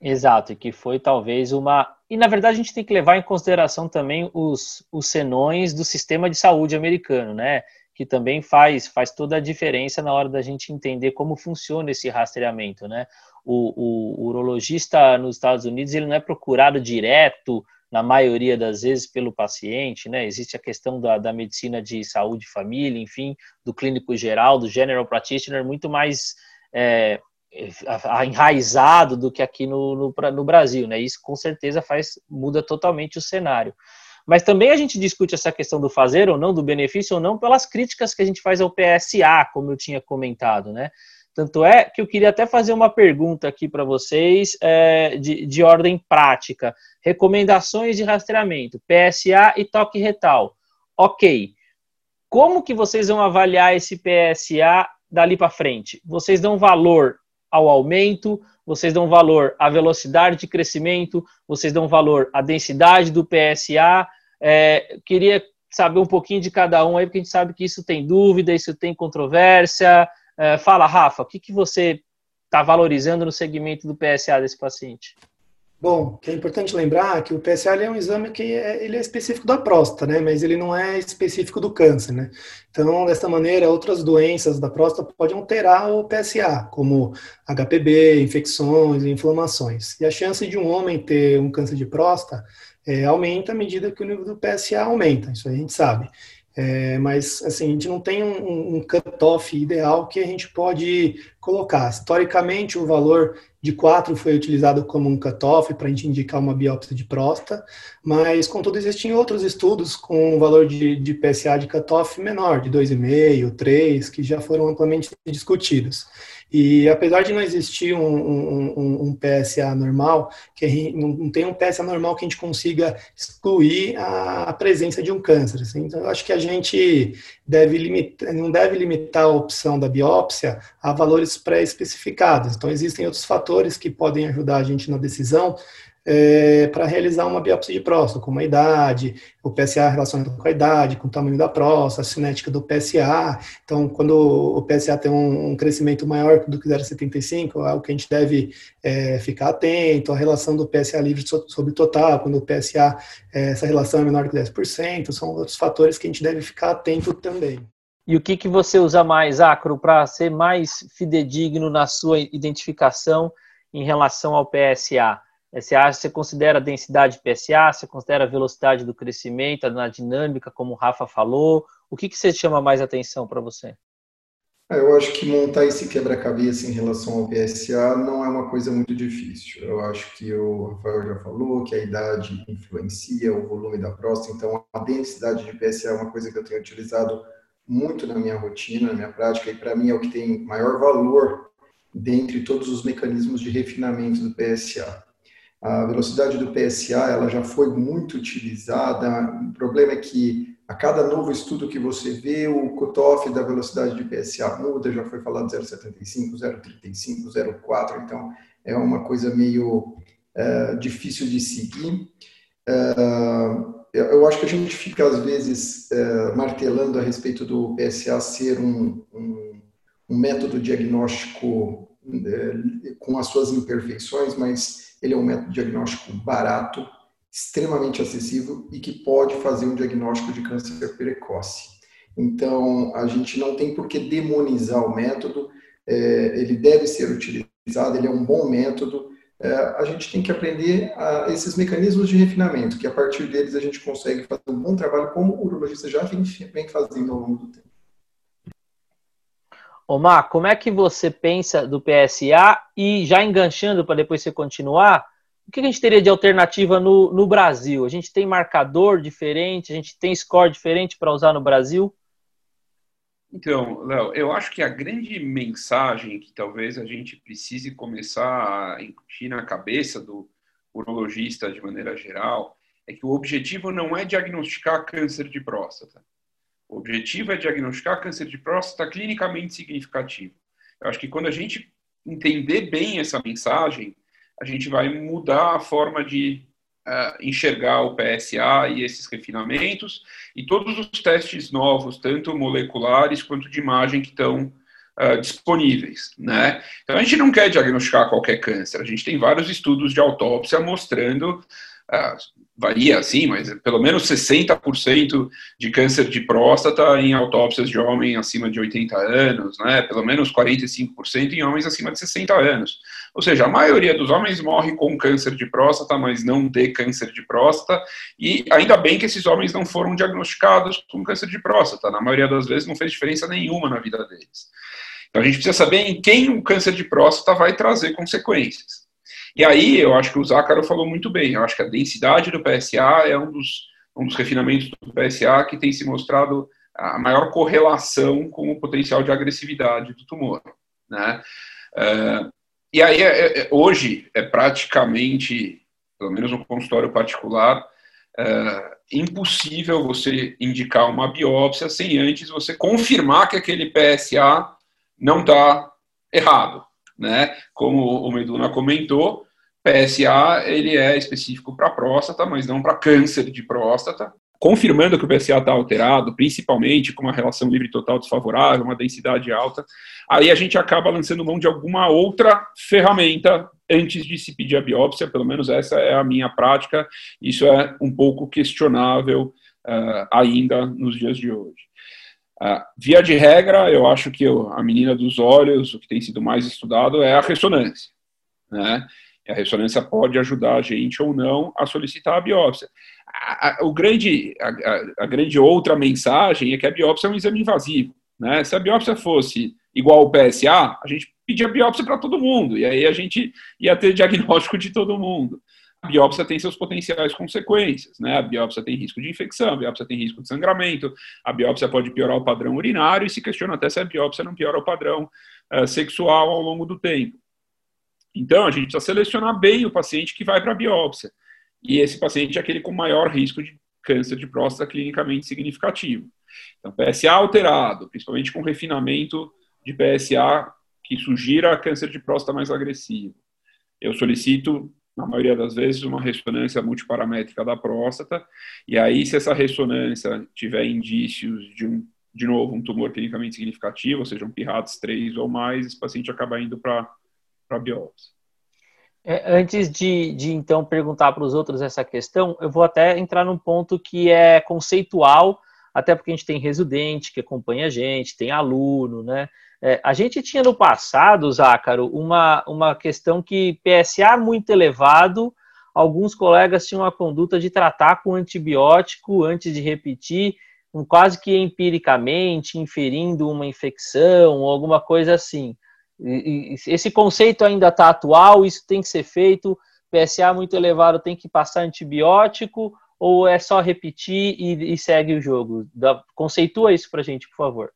Exato, e que foi talvez uma. E na verdade a gente tem que levar em consideração também os, os senões do sistema de saúde americano, né? Que também faz, faz toda a diferença na hora da gente entender como funciona esse rastreamento, né? O, o, o urologista nos Estados Unidos ele não é procurado direto na maioria das vezes pelo paciente, né? Existe a questão da, da medicina de saúde e família, enfim, do clínico geral, do general practitioner, muito mais é, enraizado do que aqui no, no, no, Brasil, né? Isso com certeza faz muda totalmente o cenário. Mas também a gente discute essa questão do fazer ou não, do benefício ou não, pelas críticas que a gente faz ao PSA, como eu tinha comentado, né? Tanto é que eu queria até fazer uma pergunta aqui para vocês é, de, de ordem prática. Recomendações de rastreamento, PSA e toque retal. Ok. Como que vocês vão avaliar esse PSA dali para frente? Vocês dão valor ao aumento, vocês dão valor à velocidade de crescimento, vocês dão valor à densidade do PSA. É, queria saber um pouquinho de cada um aí, porque a gente sabe que isso tem dúvida, isso tem controvérsia. É, fala, Rafa, o que, que você está valorizando no segmento do PSA desse paciente? Bom, é importante lembrar que o PSA é um exame que é, ele é específico da próstata, né? Mas ele não é específico do câncer, né? Então, dessa maneira, outras doenças da próstata podem alterar o PSA, como HPB, infecções, inflamações. E a chance de um homem ter um câncer de próstata é, aumenta à medida que o nível do PSA aumenta, isso a gente sabe. É, mas, assim, a gente não tem um, um cut-off ideal que a gente pode colocar. Historicamente, o valor de 4 foi utilizado como um cut-off para a gente indicar uma biópsia de próstata, mas, contudo, existem outros estudos com um valor de, de PSA de cut-off menor, de 2,5, 3, que já foram amplamente discutidos. E apesar de não existir um, um, um PSA normal, que não tem um PSA normal que a gente consiga excluir a, presença de um câncer. Assim. Então, eu acho que a gente deve limitar, não deve limitar a opção da biópsia a valores pré-especificados. Então, existem outros fatores que podem ajudar a gente na decisão, é, para realizar uma biópsia de próstata, como a idade, o PSA relacionado com a idade, com o tamanho da próstata, a cinética do PSA. Então, quando o PSA tem um, um crescimento maior do que 0,75, é algo que a gente deve é, ficar atento, a relação do PSA livre sobre total, quando o PSA, é, essa relação é menor que 10%, são outros fatores que a gente deve ficar atento também. E o que, que você usa mais, Acro, para ser mais fidedigno na sua identificação em relação ao PSA? É, você acha, você considera a densidade PSA, você considera a velocidade do crescimento, na dinâmica, como o Rafa falou? O que, que você chama mais atenção para você? É, eu acho que montar esse quebra-cabeça em relação ao PSA não é uma coisa muito difícil. Eu acho que o Rafael já falou que a idade influencia o volume da próstata, então a densidade de PSA é uma coisa que eu tenho utilizado muito na minha rotina, na minha prática, e para mim é o que tem maior valor dentre todos os mecanismos de refinamento do PSA. A velocidade do PSA ela já foi muito utilizada. O problema é que a cada novo estudo que você vê, o cutoff da velocidade de PSA muda. Já foi falado 0,75, 0,35, 0,4. Então é uma coisa meio uh, difícil de seguir. Uh, eu acho que a gente fica às vezes uh, martelando a respeito do PSA ser um, um, um método diagnóstico com as suas imperfeições, mas ele é um método diagnóstico barato, extremamente acessível e que pode fazer um diagnóstico de câncer precoce. Então, a gente não tem por que demonizar o método. é, ele deve ser utilizado, ele é um bom método. É, a gente tem que aprender a, esses mecanismos de refinamento, que a partir deles a gente consegue fazer um bom trabalho, como o urologista já vem fazendo ao longo do tempo. Omar, como é que você pensa do PSA e já enganchando para depois você continuar, o que a gente teria de alternativa no, no Brasil? A gente tem marcador diferente, a gente tem score diferente para usar no Brasil? Então, Léo, eu acho que a grande mensagem que talvez a gente precise começar a incutir na cabeça do urologista de maneira geral é que o objetivo não é diagnosticar câncer de próstata. O objetivo é diagnosticar câncer de próstata clinicamente significativo. Eu acho que quando a gente entender bem essa mensagem, a gente vai mudar a forma de uh, enxergar o PSA e esses refinamentos e todos os testes novos, tanto moleculares quanto de imagem, que estão uh, disponíveis. Né? Então, a gente não quer diagnosticar qualquer câncer. A gente tem vários estudos de autópsia mostrando uh, varia assim, mas pelo menos 60% de câncer de próstata em autópsias de homem acima de 80 anos, né? Pelo menos 45% em homens acima de 60 anos. Ou seja, a maioria dos homens morre com câncer de próstata, mas não de câncer de próstata, e ainda bem que esses homens não foram diagnosticados com câncer de próstata. Na maioria das vezes não fez diferença nenhuma na vida deles. Então a gente precisa saber em quem o câncer de próstata vai trazer consequências. E aí eu acho que o Zácaro falou muito bem. Eu acho que a densidade do PSA é um dos, um dos refinamentos do PSA que tem se mostrado a maior correlação com o potencial de agressividade do tumor. Né? Uh, e aí, é, é, hoje, é praticamente, pelo menos no consultório particular, uh, impossível você indicar uma biópsia sem antes você confirmar que aquele PSA não está errado. Né? Como o Meduna comentou, PSA ele é específico para próstata, mas não para câncer de próstata. Confirmando que o PSA está alterado, principalmente com uma relação livre total desfavorável, uma densidade alta, aí a gente acaba lançando mão de alguma outra ferramenta antes de se pedir a biópsia, pelo menos essa é a minha prática. Isso é um pouco questionável uh, ainda nos dias de hoje. Uh, via de regra, eu acho que a menina dos olhos, o que tem sido mais estudado é a ressonância. Né? A ressonância pode ajudar a gente ou não a solicitar a biópsia. A, a, o grande, a, a, grande outra mensagem é que a biópsia é um exame invasivo. Né? Se a biópsia fosse igual ao PSA, a gente pedia biópsia para todo mundo, e aí a gente ia ter diagnóstico de todo mundo. A biópsia tem seus potenciais consequências, né? A biópsia tem risco de infecção, a biópsia tem risco de sangramento, a biópsia pode piorar o padrão urinário e se questiona até se a biópsia não piora o padrão uh, sexual ao longo do tempo. Então, a gente precisa selecionar bem o paciente que vai para a biópsia. E esse paciente é aquele com maior risco de câncer de próstata clinicamente significativo. Então, PSA alterado, principalmente com refinamento de PSA que sugira câncer de próstata mais agressivo. Eu solicito, na maioria das vezes, uma ressonância multiparamétrica da próstata, e aí, se essa ressonância tiver indícios de um, de novo, um tumor clinicamente significativo, ou seja, um PIRADS 3 ou mais, esse paciente acaba indo para biópsia. É, antes de, de então perguntar para os outros essa questão, eu vou até entrar num ponto que é conceitual, até porque a gente tem residente que acompanha a gente, tem aluno, né? É, a gente tinha no passado, Zácaro, uma, uma questão que PSA muito elevado, alguns colegas tinham a conduta de tratar com antibiótico antes de repetir, quase que empiricamente, inferindo uma infecção ou alguma coisa assim esse conceito ainda está atual, isso tem que ser feito, PSA muito elevado tem que passar antibiótico, ou é só repetir e, e segue o jogo? Da, conceitua isso para a gente, por favor.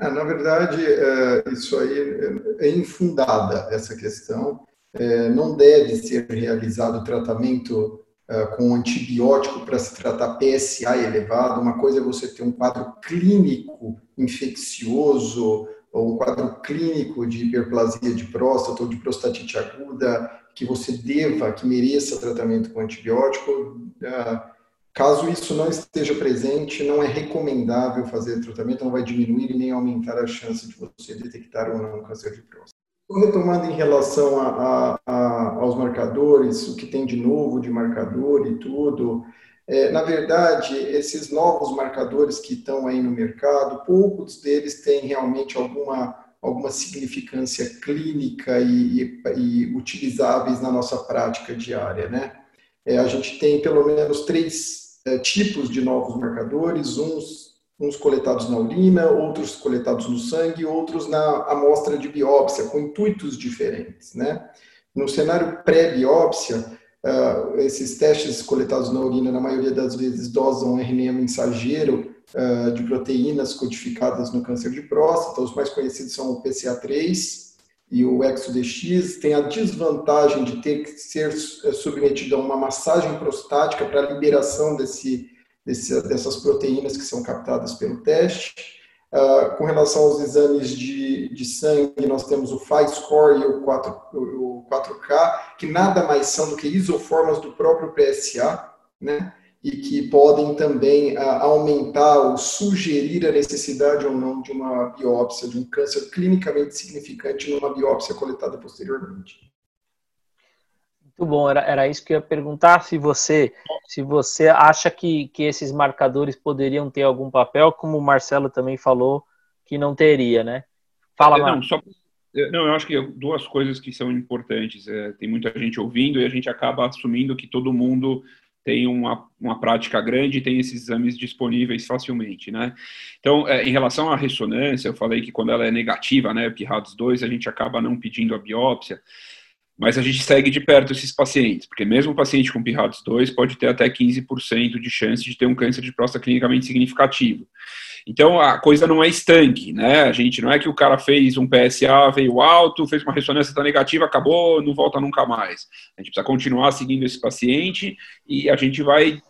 É, na verdade, é, isso aí é infundada, essa questão. É, não deve ser realizado tratamento é, com antibiótico para se tratar PSA elevado. Uma coisa é você ter um quadro clínico infeccioso, ou um quadro clínico de hiperplasia de próstata ou de prostatite aguda que você deva, que mereça tratamento com antibiótico. Ah, caso isso não esteja presente, não é recomendável fazer tratamento, não vai diminuir nem aumentar a chance de você detectar ou não câncer de próstata. Retomando em relação a, a, a, aos marcadores, o que tem de novo de marcador e tudo, é, na verdade, esses novos marcadores que estão aí no mercado, poucos deles têm realmente alguma alguma significância clínica e, e, e utilizáveis na nossa prática diária, né? É, a gente tem pelo menos três é, tipos de novos marcadores, uns, uns coletados na urina, outros coletados no sangue, outros na amostra de biópsia, com intuitos diferentes, né? No cenário pré-biópsia, uh, esses testes coletados na urina, na maioria das vezes, dosam RNA mensageiro uh, de proteínas codificadas no câncer de próstata. Os mais conhecidos são o PCA3 e o ExoDX. Tem a desvantagem de ter que ser eh, submetido a uma massagem prostática para a liberação desse, desse, dessas proteínas que são captadas pelo teste. Uh, com relação aos exames de, de sangue, nós temos o FI-score e o, 4, o 4K, que nada mais são do que isoformas do próprio PSA, né? e que podem também uh, aumentar ou sugerir a necessidade ou não de uma biópsia, de um câncer clinicamente significante numa biópsia coletada posteriormente. Muito bom, era, era isso que eu ia perguntar, se você, se você acha que, que esses marcadores poderiam ter algum papel, como o Marcelo também falou que não teria, né? Fala, é, Não, só, não, eu acho que duas coisas que são importantes. É, tem muita gente ouvindo e a gente acaba assumindo que todo mundo tem uma, uma prática grande e tem esses exames disponíveis facilmente, né? Então, é, em relação à ressonância, eu falei que quando ela é negativa, né, PIRADS 2, a gente acaba não pedindo a biópsia, mas a gente segue de perto esses pacientes, porque mesmo o paciente com PIRADS 2 pode ter até 15% de chance de ter um câncer de próstata clinicamente significativo. Então a coisa não é estanque, né? A gente não é que o cara fez um PSA, veio alto, fez uma ressonância tá negativa, acabou, não volta nunca mais. A gente precisa continuar seguindo esse paciente e a gente vai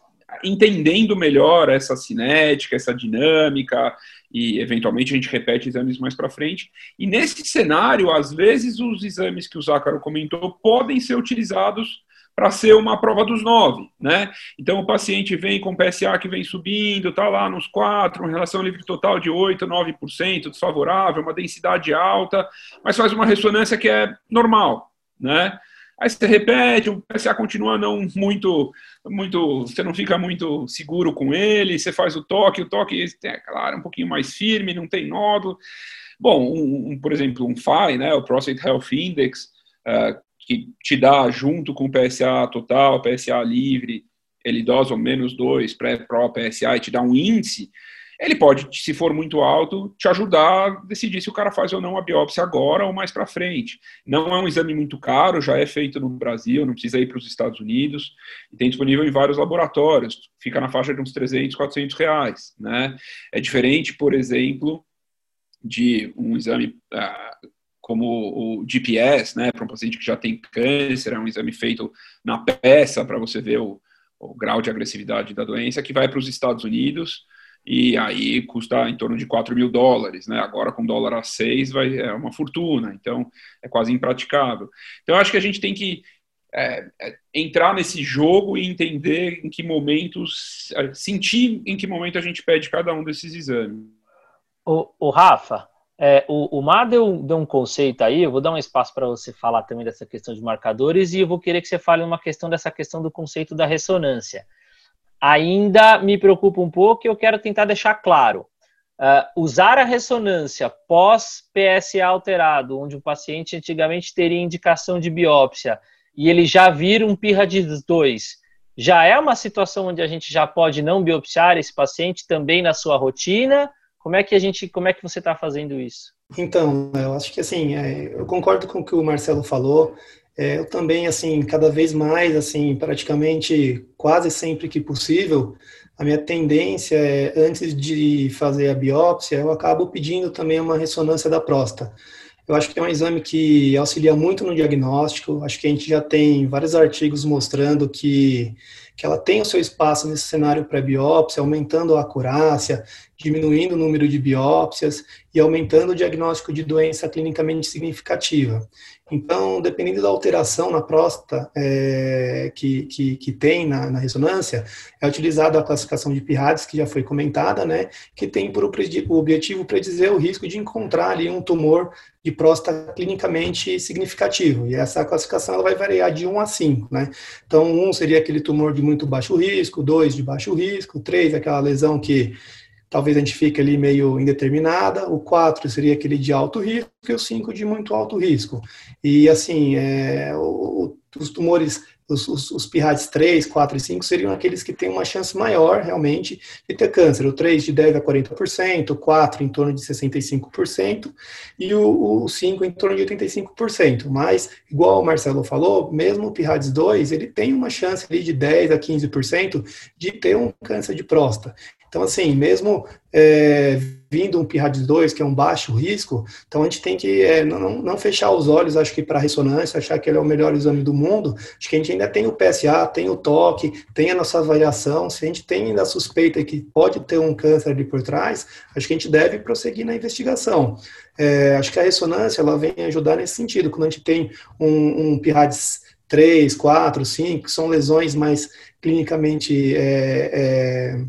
entendendo melhor essa cinética, essa dinâmica, e eventualmente a gente repete exames mais para frente. E nesse cenário, às vezes, os exames que o Zácaro comentou podem ser utilizados para ser uma prova dos nove, né? Então o paciente vem com PSA que vem subindo, está lá nos quatro, uma relação livre total de 8, 9%, desfavorável, uma densidade alta, mas faz uma ressonância que é normal, né? Aí você repete, o PSA continua não muito, muito, você não fica muito seguro com ele, você faz o toque, o toque é claro um pouquinho mais firme, não tem nódulo. Bom, um, um, por exemplo, um FI, né, o Prostate Health Index, uh, que te dá junto com o PSA total, PSA livre, ele dosa menos 2, pré-pro PSA e te dá um índice, ele pode, se for muito alto, te ajudar a decidir se o cara faz ou não a biópsia agora ou mais para frente. Não é um exame muito caro, já é feito no Brasil, não precisa ir para os Estados Unidos, e tem disponível em vários laboratórios, fica na faixa de uns 300, 400 reais. Né? É diferente, por exemplo, de um exame uh, como o GPS, né, para um paciente que já tem câncer, é um exame feito na peça para você ver o, o grau de agressividade da doença, que vai para os Estados Unidos, e aí custa em torno de 4 mil dólares, né? Agora com dólar a 6 vai, é uma fortuna, então é quase impraticável. Então acho que a gente tem que é, é, entrar nesse jogo e entender em que momentos, é, sentir em que momento a gente pede cada um desses exames. O, o Rafa, é, o, o Mar deu, deu um conceito aí, eu vou dar um espaço para você falar também dessa questão de marcadores e eu vou querer que você fale uma questão dessa questão do conceito da ressonância ainda me preocupa um pouco e eu quero tentar deixar claro. Uh, usar a ressonância pós-PSA alterado, onde o paciente antigamente teria indicação de biópsia e ele já vira um PIRADS 2, já é uma situação onde a gente já pode não biopsiar esse paciente também na sua rotina? Como é que a gente, como é que você está fazendo isso? Então, eu acho que assim, é, eu concordo com o que o Marcelo falou. É, eu também, assim, cada vez mais, assim, praticamente quase sempre que possível, a minha tendência é, antes de fazer a biópsia, eu acabo pedindo também uma ressonância da próstata. Eu acho que é um exame que auxilia muito no diagnóstico. Acho que a gente já tem vários artigos mostrando que, que ela tem o seu espaço nesse cenário pré-biópsia, aumentando a acurácia, diminuindo o número de biópsias e aumentando o diagnóstico de doença clinicamente significativa. Então, dependendo da alteração na próstata é, que, que, que, tem na, na, ressonância, é utilizada a classificação de PIRADS, que já foi comentada, né, que tem por o objetivo predizer o risco de encontrar ali um tumor de próstata clinicamente significativo. E essa classificação ela vai variar de 1 a 5. Né? Então, 1 seria aquele tumor de muito baixo risco, 2 de baixo risco, 3 aquela lesão que talvez a gente fique ali meio indeterminada, o 4 seria aquele de alto risco e o 5 de muito alto risco. E assim, é, o, os tumores os, os, os PIRADs 3, 4 e 5 seriam aqueles que têm uma chance maior, realmente, de ter câncer. O 3 de 10 a 40%, o 4 em torno de 65% e o, o 5 em torno de 85%. Mas, igual o Marcelo falou, mesmo o PIRADS 2, ele tem uma chance ali de 10 a 15% de ter um câncer de próstata. Então, assim, mesmo é, vindo um PIRADS 2, que é um baixo risco, então a gente tem que é, não, não, fechar os olhos, acho que para ressonância, achar que ele é o melhor exame do mundo. Acho que a gente ainda tem o PSA, tem o toque, tem a nossa avaliação. Se a gente tem ainda a suspeita que pode ter um câncer ali por trás, acho que a gente deve prosseguir na investigação. É, acho que a ressonância ela vem ajudar nesse sentido. Quando a gente tem um, um PIRADS 3, 4, 5, que são lesões mais clinicamente é, é,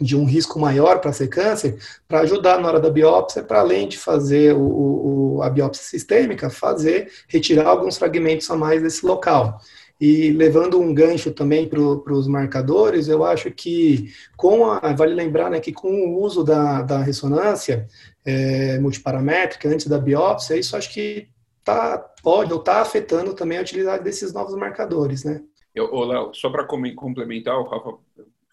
de um risco maior para ser câncer, para ajudar na hora da biópsia, para além de fazer o, o, a biópsia sistêmica, fazer, retirar alguns fragmentos a mais desse local. E levando um gancho também para os marcadores, eu acho que com a, vale lembrar né, que com o uso da, da ressonância é, multiparamétrica antes da biópsia, isso acho que tá, pode ou está afetando também a utilidade desses novos marcadores, né? Eu, Léo, só para complementar, o Rafa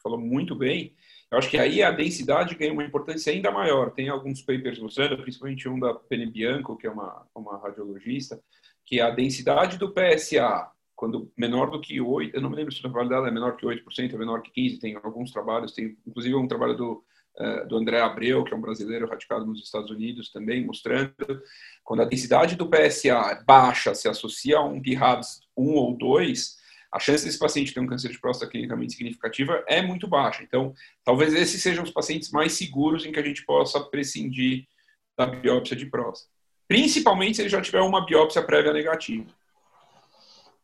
falou muito bem, eu acho que aí a densidade ganha uma importância ainda maior. Tem alguns papers mostrando, principalmente um da Penny Bianco, que é uma, uma radiologista, que a densidade do PSA, quando menor do que 8, eu não me lembro se trabalho dela é menor que 8%, é menor que 15%, tem alguns trabalhos, tem inclusive um trabalho do, uh, do André Abreu, que é um brasileiro radicado nos Estados Unidos também, mostrando quando a densidade do PSA baixa se associa a um PIRADS 1 ou 2, a chance desse paciente ter um câncer de próstata clinicamente significativa é muito baixa. Então, talvez esses sejam os pacientes mais seguros em que a gente possa prescindir da biópsia de próstata. Principalmente se ele já tiver uma biópsia prévia negativa.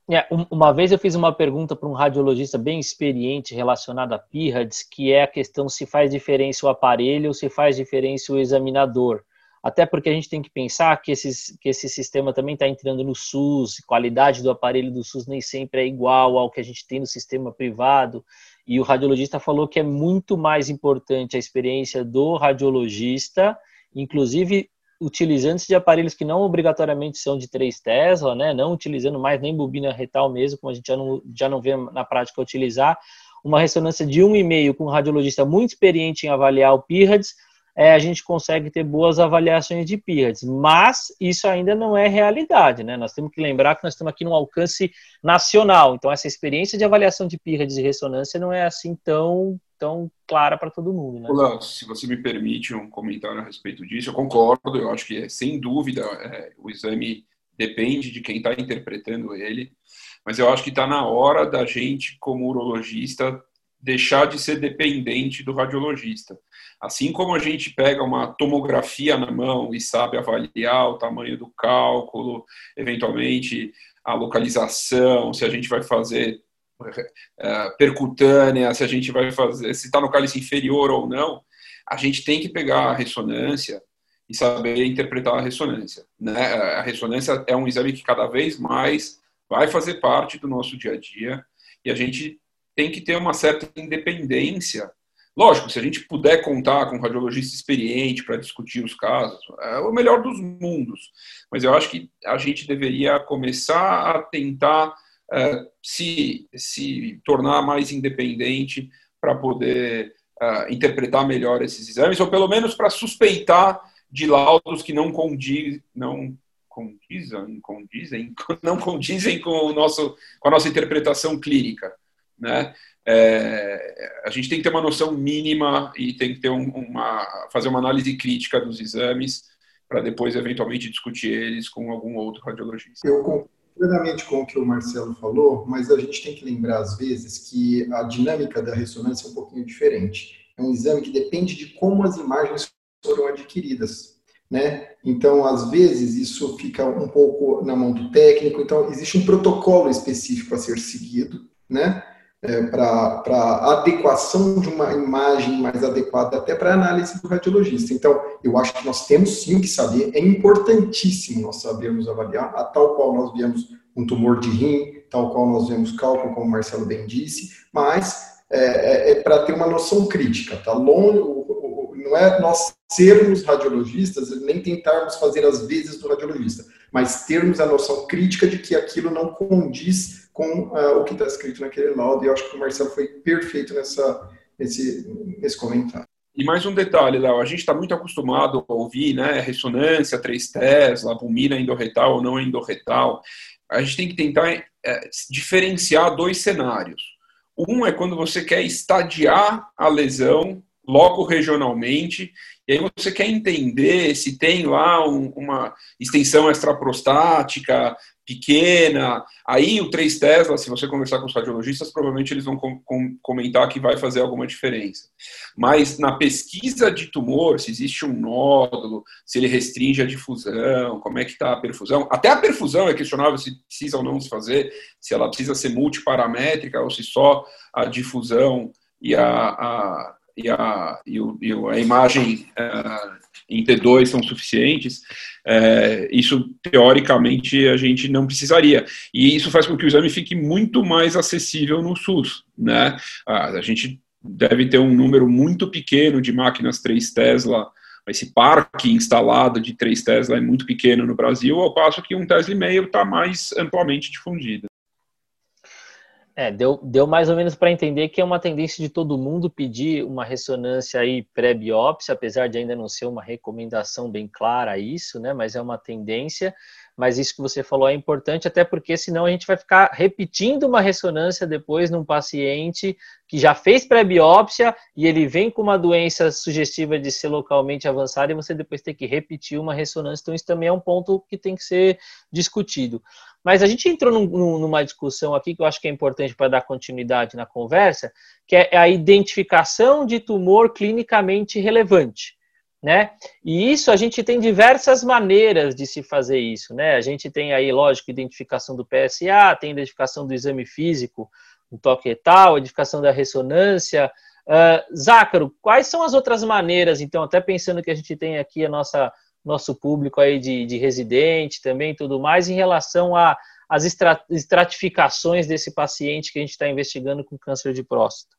É, uma vez eu fiz uma pergunta para um radiologista bem experiente relacionada a PIRADS, que é a questão se faz diferença o aparelho ou se faz diferença o examinador até porque a gente tem que pensar que, esses, que esse sistema também está entrando no SUS, qualidade do aparelho do SUS nem sempre é igual ao que a gente tem no sistema privado, e o radiologista falou que é muito mais importante a experiência do radiologista, inclusive utilizando de aparelhos que não obrigatoriamente são de 3 Tesla, né, não utilizando mais nem bobina retal mesmo, como a gente já não, já não vê na prática utilizar, uma ressonância de 1,5 com um radiologista muito experiente em avaliar o PIRADS, é, a gente consegue ter boas avaliações de PIRADS, mas isso ainda não é realidade, né? Nós temos que lembrar que nós estamos aqui num alcance nacional, então essa experiência de avaliação de PIRADS e ressonância não é assim tão, tão clara para todo mundo, né? Olá, se você me permite um comentário a respeito disso, eu concordo, eu acho que, sem dúvida, é, o exame depende de quem está interpretando ele, mas eu acho que está na hora da gente, como urologista, deixar de ser dependente do radiologista. Assim como a gente pega uma tomografia na mão e sabe avaliar o tamanho do cálculo, eventualmente a localização, se a gente vai fazer uh, percutânea, se a gente vai fazer, se está no cálice inferior ou não, a gente tem que pegar a ressonância e saber interpretar a ressonância. Né? A ressonância é um exame que cada vez mais vai fazer parte do nosso dia a dia e a gente tem que ter uma certa independência. Lógico, se a gente puder contar com um radiologista experiente para discutir os casos, é o melhor dos mundos. Mas eu acho que a gente deveria começar a tentar é, se, se tornar mais independente para poder é, interpretar melhor esses exames, ou pelo menos para suspeitar de laudos que não condizem, não condizem, condizem, não condizem com, o nosso, com a nossa interpretação clínica né? É, a gente tem que ter uma noção mínima e tem que ter um, uma fazer uma análise crítica dos exames para depois eventualmente discutir eles com algum outro radiologista. Eu concordo plenamente com o que o Marcelo falou, mas a gente tem que lembrar às vezes que a dinâmica da ressonância é um pouquinho diferente. É um exame que depende de como as imagens foram adquiridas. Né? Então, às vezes, isso fica um pouco na mão do técnico. Então, existe um protocolo específico a ser seguido, né? É, para adequação de uma imagem mais adequada, até para análise do radiologista. Então, eu acho que nós temos sim que saber, é importantíssimo nós sabermos avaliar, a tal qual nós vemos um tumor de rim, tal qual nós vemos cálculo, como o Marcelo bem disse, mas é, é, é para ter uma noção crítica, tá? Não é nós sermos radiologistas, nem tentarmos fazer as vezes do radiologista, mas termos a noção crítica de que aquilo não condiz com uh, o que está escrito naquele laudo, e eu acho que o Marcelo foi perfeito nessa, nesse, nesse comentário. E mais um detalhe, Léo, a gente está muito acostumado a ouvir, né, ressonância, 3 Tesla, albumina endorretal ou não endorretal. A gente tem que tentar é, diferenciar dois cenários. Um é quando você quer estadiar a lesão logo regionalmente, e aí você quer entender se tem lá um, uma extensão extraprostática, pequena. Aí o 3 Tesla, se você conversar com os radiologistas, provavelmente eles vão com, com, comentar que vai fazer alguma diferença. Mas na pesquisa de tumor, se existe um nódulo, se ele restringe a difusão, como é que está a perfusão. Até a perfusão é questionável se precisa ou não se fazer, se ela precisa ser multiparamétrica ou se só a difusão e a, a e a, e o, e a imagem uh, em T2 são suficientes, uh, isso teoricamente a gente não precisaria. E isso faz com que o exame fique muito mais acessível no SUS. Né? Uh, a gente deve ter um número muito pequeno de máquinas 3 Tesla, esse parque instalado de 3 Tesla é muito pequeno no Brasil, ao passo que um Tesla e meio está mais amplamente difundido. É, deu, deu mais ou menos para entender que é uma tendência de todo mundo pedir uma ressonância aí pré-biópsia, apesar de ainda não ser uma recomendação bem clara isso, né? Mas é uma tendência. Mas isso que você falou é importante, até porque senão a gente vai ficar repetindo uma ressonância depois num paciente que já fez pré-biópsia e ele vem com uma doença sugestiva de ser localmente avançada e você depois tem que repetir uma ressonância. Então, isso também é um ponto que tem que ser discutido. Mas a gente entrou num, numa discussão aqui que eu acho que é importante para dar continuidade na conversa, que é a identificação de tumor clinicamente relevante. Né? E isso a gente tem diversas maneiras de se fazer isso, né? A gente tem aí, lógico, identificação do PSA, tem identificação do exame físico, o toque retal, identificação da ressonância. Uh, Zácaro, quais são as outras maneiras, então, até pensando que a gente tem aqui a nossa nosso público aí de, de residente também tudo mais, em relação às estratificações desse paciente que a gente está investigando com câncer de próstata?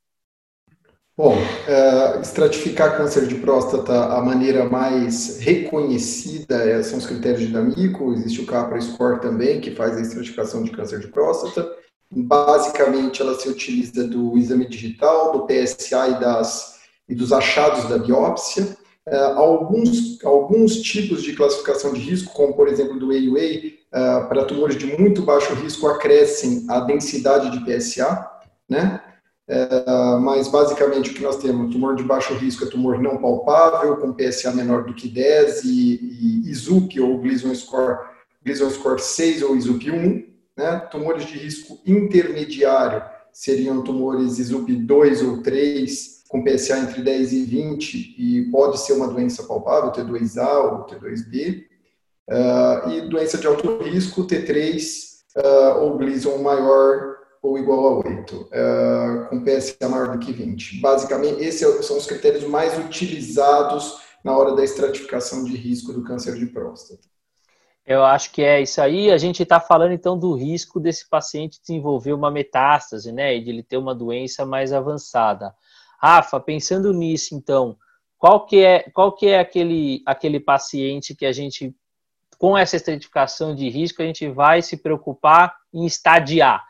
Bom, é, estratificar câncer de próstata, a maneira mais reconhecida é, são os critérios de D'Amico, existe o CAPRA Score também, que faz a estratificação de câncer de próstata. Basicamente, ela se utiliza do exame digital, do PSA e, das, e dos achados da biópsia. É, alguns, alguns tipos de classificação de risco, como por exemplo do AUA, é, para tumores de muito baixo risco, acrescem a densidade de PSA, né? É, mas basicamente o que nós temos, tumor de baixo risco é tumor não palpável, com PSA menor do que 10 e, e ISUP ou Gleason Score, Gleason Score 6 ou ISUP 1, né? Tumores de risco intermediário seriam tumores ISUP 2 ou 3, com PSA entre 10 e 20 e pode ser uma doença palpável, T2A ou T2B, uh, ah, e doença de alto risco, T3 uh, ah, ou Gleason maior ou igual a 8, uh, ah, com PSA maior do que 20. Basicamente, esses são os critérios mais utilizados na hora da estratificação de risco do câncer de próstata. Eu acho que é isso aí. A gente está falando então do risco desse paciente desenvolver uma metástase, né, e de ele ter uma doença mais avançada. Rafa, pensando nisso, então, qual que é, qual que é aquele, aquele paciente que a gente, com essa estratificação de risco, a gente vai se preocupar em estadiar?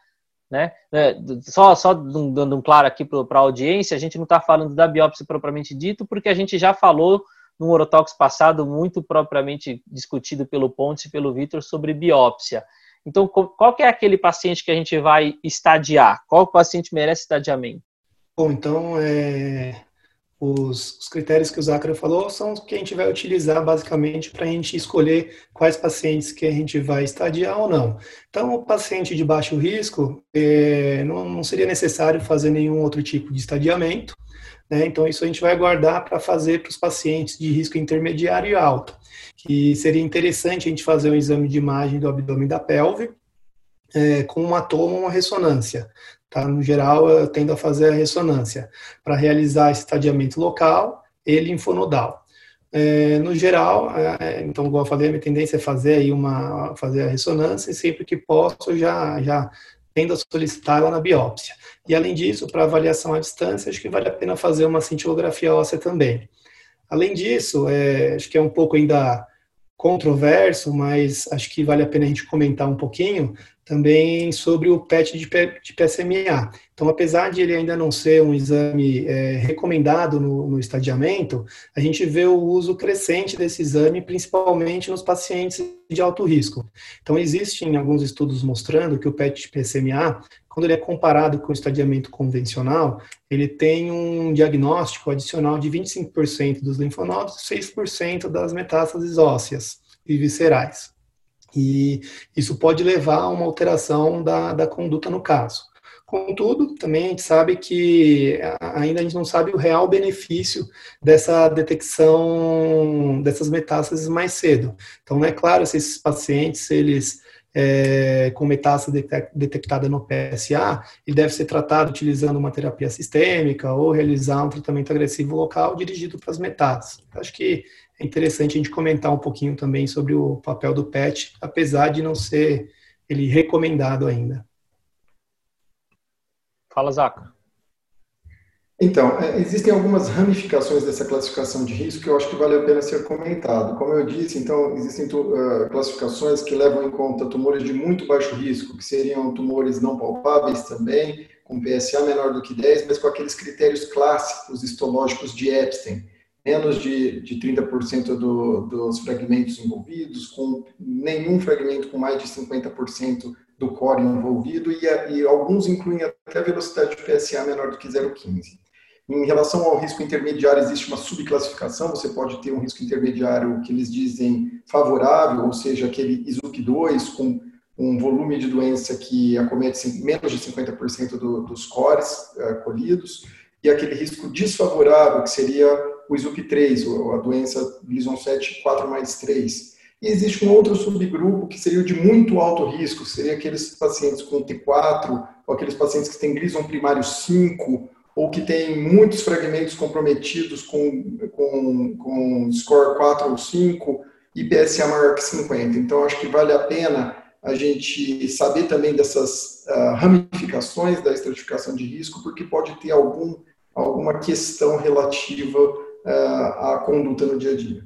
Né? É, só, só dando um claro aqui para a audiência, a gente não está falando da biópsia propriamente dito, porque a gente já falou no Orotox passado, muito propriamente discutido pelo Pontes e pelo Vitor, sobre biópsia. Então, qual que é aquele paciente que a gente vai estadiar? Qual paciente merece estadiamento? Bom, então, é, os, os, critérios que o Zacra falou são os que a gente vai utilizar basicamente para a gente escolher quais pacientes que a gente vai estadiar ou não. Então, o paciente de baixo risco, é, não, não, seria necessário fazer nenhum outro tipo de estadiamento. Né? Então, isso a gente vai guardar para fazer para os pacientes de risco intermediário e alto. Que seria interessante a gente fazer um exame de imagem do abdômen da pelve, é, com uma toma ou uma ressonância. Tá? No geral, eu tendo a fazer a ressonância para realizar esse estadiamento local e linfonodal. É, no geral, é, então, como eu falei, a minha tendência é fazer aí uma, fazer a ressonância e sempre que posso já, já tendo a solicitar ela na biópsia. E além disso, para avaliação à distância, acho que vale a pena fazer uma cintilografia óssea também. Além disso, é, acho que é um pouco ainda controverso, mas acho que vale a pena a gente comentar um pouquinho também sobre o PET de, PSMA. Então, apesar de ele ainda não ser um exame é, recomendado no, no, estadiamento, a gente vê o uso crescente desse exame, principalmente nos pacientes de alto risco. Então, existem alguns estudos mostrando que o PET de PSMA, quando ele é comparado com o estadiamento convencional, ele tem um diagnóstico adicional de 25% dos linfonodos e 6% das metástases ósseas e viscerais. E isso pode levar a uma alteração da, da conduta no caso. Contudo, também a gente sabe que ainda a gente não sabe o real benefício dessa detecção dessas metástases mais cedo. Então, é claro se esses pacientes, eles é, com metástase detectada no PSA, ele deve ser tratado utilizando uma terapia sistêmica ou realizar um tratamento agressivo local dirigido para as metástases. Acho que é interessante a gente comentar um pouquinho também sobre o papel do PET, apesar de não ser ele recomendado ainda. Fala, Zaca. Então, é, existem algumas ramificações dessa classificação de risco que eu acho que vale a pena ser comentado. Como eu disse, então, existem uh, classificações que levam em conta tumores de muito baixo risco, que seriam tumores não palpáveis também, com PSA menor do que 10, mas com aqueles critérios clássicos histológicos de Epstein, menos de, de 30% do, dos fragmentos envolvidos, com nenhum fragmento com mais de 50% do core envolvido, e, e alguns incluem até a velocidade de PSA menor do que 0,15. Em relação ao risco intermediário, existe uma subclassificação. Você pode ter um risco intermediário que eles dizem favorável, ou seja, aquele ISUP2 com um volume de doença que acomete menos de 50% do, dos cores uh, colhidos, e aquele risco desfavorável, que seria o ISUP3, ou a doença Gleason 7 4 mais 3. E existe um outro subgrupo que seria o de muito alto risco, seria aqueles pacientes com T4, ou aqueles pacientes que têm Gleason primário 5, ou que tem muitos fragmentos comprometidos com, com, com score 4 ou 5 e PSA maior que 50. Então, acho que vale a pena a gente saber também dessas uh, ramificações da estratificação de risco, porque pode ter algum, alguma questão relativa uh, à conduta no dia a dia.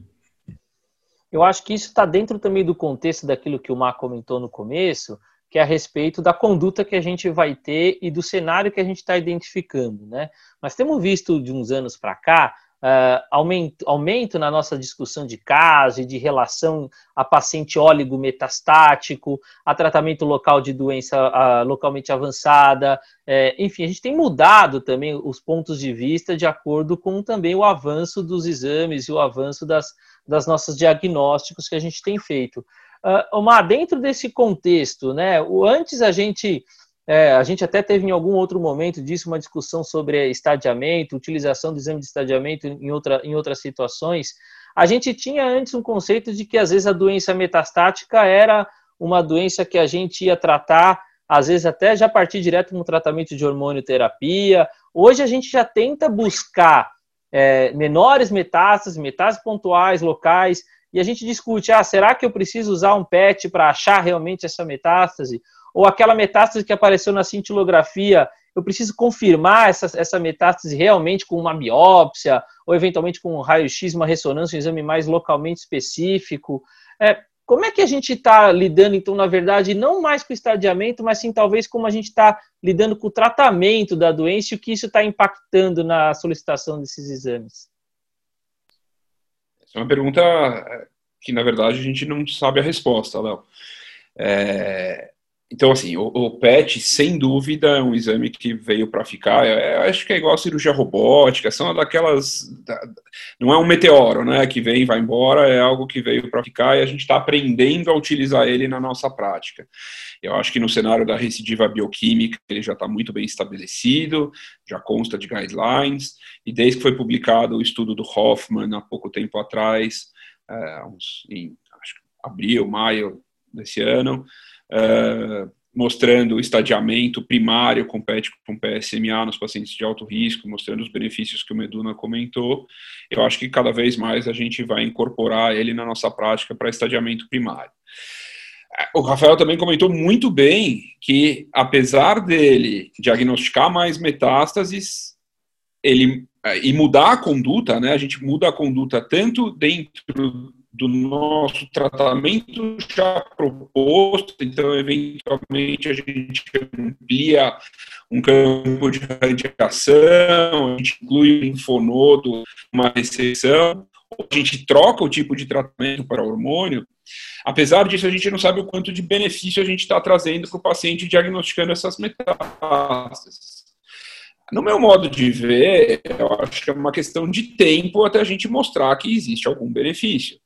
Eu acho que isso está dentro também do contexto daquilo que o Mar comentou no começo, que é a respeito da conduta que a gente vai ter e do cenário que a gente está identificando, né? Mas temos visto de uns anos para cá uh, aumento, aumento na nossa discussão de caso e de relação a paciente óligo metastático, a tratamento local de doença uh, localmente avançada, uh, enfim, a gente tem mudado também os pontos de vista de acordo com também o avanço dos exames e o avanço das, das nossas diagnósticos que a gente tem feito. Uh, Omar, dentro desse contexto, né, o, antes a gente, é, a gente até teve em algum outro momento disso uma discussão sobre estadiamento, utilização do exame de estadiamento em, outra, em outras situações. A gente tinha antes um conceito de que às vezes a doença metastática era uma doença que a gente ia tratar, às vezes até já partir direto no tratamento de hormonioterapia. Hoje a gente já tenta buscar é, menores metástases, metástases pontuais, locais, e a gente discute, ah, será que eu preciso usar um PET para achar realmente essa metástase? Ou aquela metástase que apareceu na cintilografia, eu preciso confirmar essa, essa metástase realmente com uma biópsia, ou eventualmente com um raio-x, uma ressonância, um exame mais localmente específico. É, como é que a gente está lidando, então, na verdade, não mais com o estadiamento, mas sim talvez como a gente está lidando com o tratamento da doença e o que isso está impactando na solicitação desses exames? É uma pergunta é, que, na verdade, a gente não sabe a resposta, Léo. É, então, assim, o, o, PET, sem dúvida, é um exame que veio para ficar. É, acho que é igual a cirurgia robótica, são daquelas. Da, não é um meteoro, né, que vem e vai embora, é algo que veio para ficar e a gente está aprendendo a utilizar ele na nossa prática. Eu acho que no cenário da recidiva bioquímica ele já está muito bem estabelecido, já consta de guidelines, e desde que foi publicado o estudo do Hoffman há pouco tempo atrás, é, uns, em acho, abril, maio desse ano, uh, mostrando o estadiamento primário com PET com PSMA nos pacientes de alto risco, mostrando os benefícios que o Meduna comentou. Eu acho que cada vez mais a gente vai incorporar ele na nossa prática para estadiamento primário. O Rafael também comentou muito bem que, apesar dele diagnosticar mais metástases, ele e mudar a conduta, né? A gente muda a conduta tanto dentro do nosso tratamento já proposto, então, eventualmente, a gente amplia um campo de radiação, a gente inclui o linfonodo, uma recepção, a gente troca o tipo de tratamento para hormônio. Apesar disso, a gente não sabe o quanto de benefício a gente está trazendo para o paciente diagnosticando essas metástases. No meu modo de ver, eu acho que é uma questão de tempo até a gente mostrar que existe algum benefício.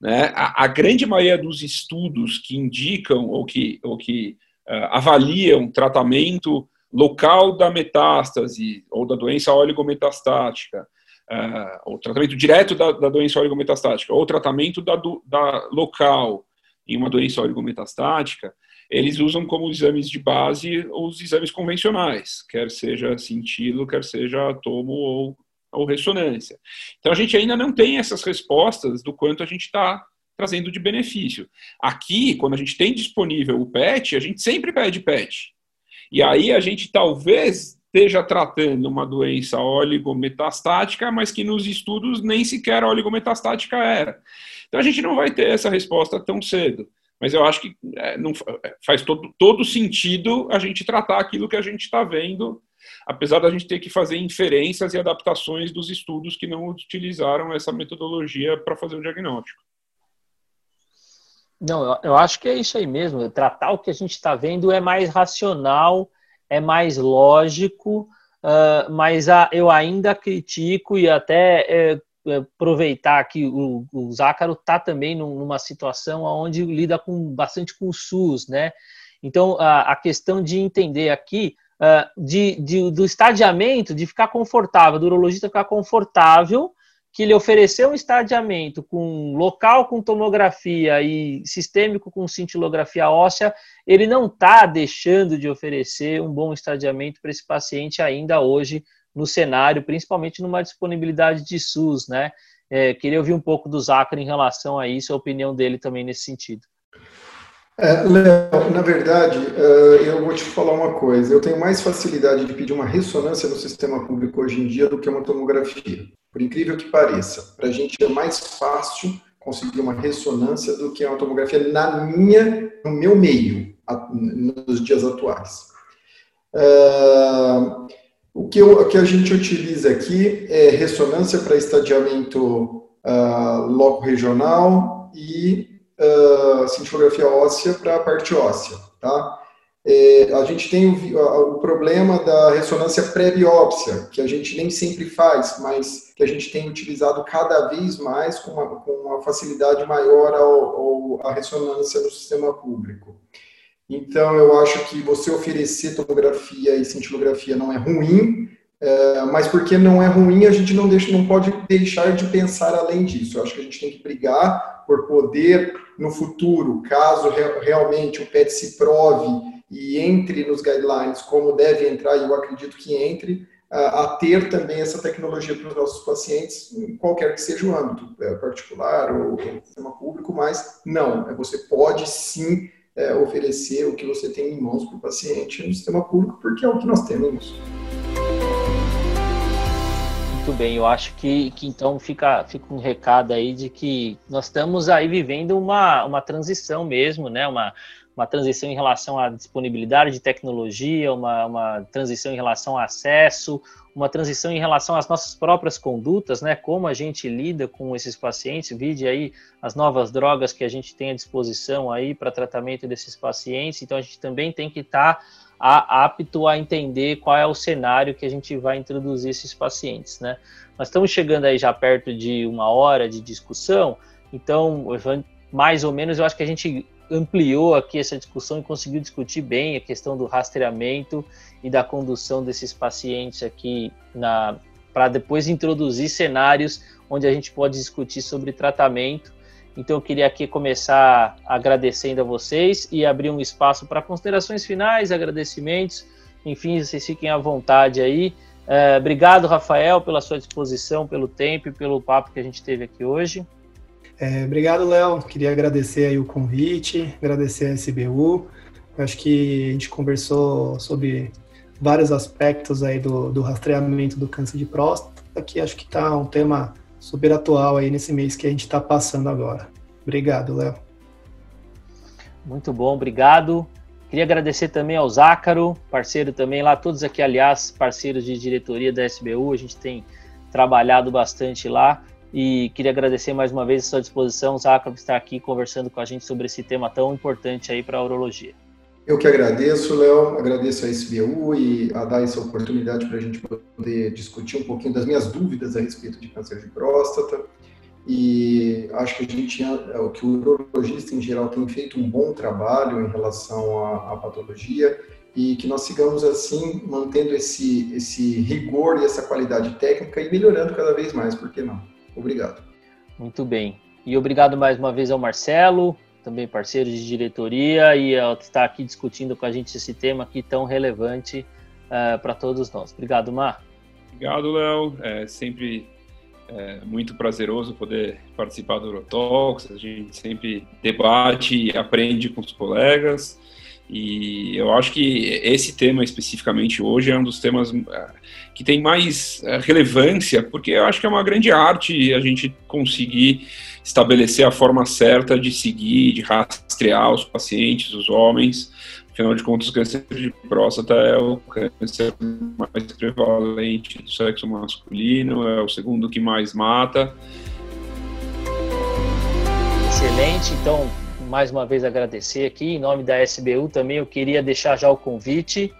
Né? A, a grande maioria dos estudos que indicam ou que, ou que uh, avaliam tratamento local da metástase ou da doença oligometastática, uh, ou tratamento direto da, da, doença oligometastática, ou tratamento da, do, da local em uma doença oligometastática, eles usam como exames de base os exames convencionais, quer seja sentido, quer seja tomo ou ou ressonância. Então a gente ainda não tem essas respostas do quanto a gente está trazendo de benefício. Aqui, quando a gente tem disponível o PET, a gente sempre pede PET. E aí a gente talvez esteja tratando uma doença oligometastática, mas que nos estudos nem sequer oligometastática era. Então a gente não vai ter essa resposta tão cedo. Mas eu acho que é, não, é, faz todo, todo sentido a gente tratar aquilo que a gente está vendo apesar da gente ter que fazer inferências e adaptações dos estudos que não utilizaram essa metodologia para fazer o diagnóstico. Não, eu, acho que é isso aí mesmo. Tratar o que a gente está vendo é mais racional, é mais lógico, uh, mas a, eu ainda critico e até é, é aproveitar que o, o Zácaro está também numa situação onde lida com bastante com o SUS, né? Então, a, a questão de entender aqui uh, de, de, do estadiamento, de ficar confortável, do urologista ficar confortável, que ele ofereceu um estadiamento com local com tomografia e sistêmico com cintilografia óssea, ele não está deixando de oferecer um bom estadiamento para esse paciente ainda hoje no cenário, principalmente numa disponibilidade de SUS, né? É, queria ouvir um pouco do Zacra em relação a isso, a opinião dele também nesse sentido. É, Léo, na verdade, uh, eu vou te falar uma coisa. Eu tenho mais facilidade de pedir uma ressonância no sistema público hoje em dia do que uma tomografia. Por incrível que pareça, para a gente é mais fácil conseguir uma ressonância do que uma tomografia na minha, no meu meio, nos dias atuais. Uh, o, que eu, que a gente utiliza aqui é ressonância para estadiamento uh, loco regional e uh, cintilografia óssea para a parte óssea, tá? É, a gente tem o, o, problema da ressonância pré-biópsia, que a gente nem sempre faz, mas que a gente tem utilizado cada vez mais com uma, com uma facilidade maior ao, ao, a ressonância no sistema público. Então, eu acho que você oferecer tomografia e cintilografia não é ruim, é, mas porque não é ruim, a gente não, deixa, não pode deixar de pensar além disso. Eu acho que a gente tem que brigar por poder no futuro, caso realmente o PET se prove e entre nos guidelines como deve entrar, e eu acredito que entre, a ter também essa tecnologia para os nossos pacientes, qualquer que seja o âmbito, é, particular ou sistema público, mas não, é, você pode sim é, oferecer o que você tem em mãos para o paciente no sistema público, porque é o que nós temos. Muito bem, eu acho que, que então fica, fica um recado aí de que nós estamos aí vivendo uma, uma transição mesmo, né? Uma, uma transição em relação à disponibilidade de tecnologia, uma, uma transição em relação ao acesso, uma transição em relação às nossas próprias condutas, né? Como a gente lida com esses pacientes, vide aí as novas drogas que a gente tem à disposição aí para tratamento desses pacientes. Então a gente também tem que estar tá a, apto a entender qual é o cenário que a gente vai introduzir esses pacientes, né? Nós estamos chegando aí já perto de uma hora de discussão, então, mais ou menos, eu acho que a gente ampliou aqui essa discussão e conseguiu discutir bem a questão do rastreamento e da condução desses pacientes aqui para depois introduzir cenários onde a gente pode discutir sobre tratamento então eu queria aqui começar agradecendo a vocês e abrir um espaço para considerações finais, agradecimentos. Enfim, vocês fiquem à vontade aí. É, obrigado, Rafael, pela sua disposição, pelo tempo e pelo papo que a gente teve aqui hoje. É, obrigado, Léo. Queria agradecer aí o convite, agradecer a SBU. Eu acho que a gente conversou sobre vários aspectos aí do, do rastreamento do câncer de próstata que acho que está um tema super atual aí nesse mês que a gente está passando agora. Obrigado, Léo. Muito bom, obrigado. Queria agradecer também ao Zácaro, parceiro também lá, todos aqui, aliás, parceiros de diretoria da SBU, a gente tem trabalhado bastante lá e queria agradecer mais uma vez a sua disposição, Zácaro, por estar aqui conversando com a gente sobre esse tema tão importante aí para a urologia. Eu que agradeço, Léo, agradeço a SBU e a dar essa oportunidade para a gente poder discutir um pouquinho das minhas dúvidas a respeito de câncer de próstata. E acho que a gente, é, que o urologista em geral tem feito um bom trabalho em relação à, à patologia e que nós sigamos assim, mantendo esse, esse rigor e essa qualidade técnica e melhorando cada vez mais, por que não? Obrigado. Muito bem. E obrigado mais uma vez ao Marcelo, também parceiro de diretoria, e estar aqui discutindo com a gente esse tema aqui tão relevante uh, para todos nós. Obrigado, Mar. Obrigado, Léo. É sempre é muito prazeroso poder participar do Eurotalks. A gente sempre debate e aprende com os colegas. E eu acho que esse tema especificamente hoje é um dos temas é, que tem mais é, relevância, porque eu acho que é uma grande arte a gente conseguir estabelecer a forma certa de seguir, de rastrear os pacientes, os homens. Afinal de contas, o câncer de próstata é o câncer mais prevalente do sexo masculino, é o segundo que mais mata. Excelente, então mais uma vez agradecer aqui. Em nome da SBU também eu queria deixar já o convite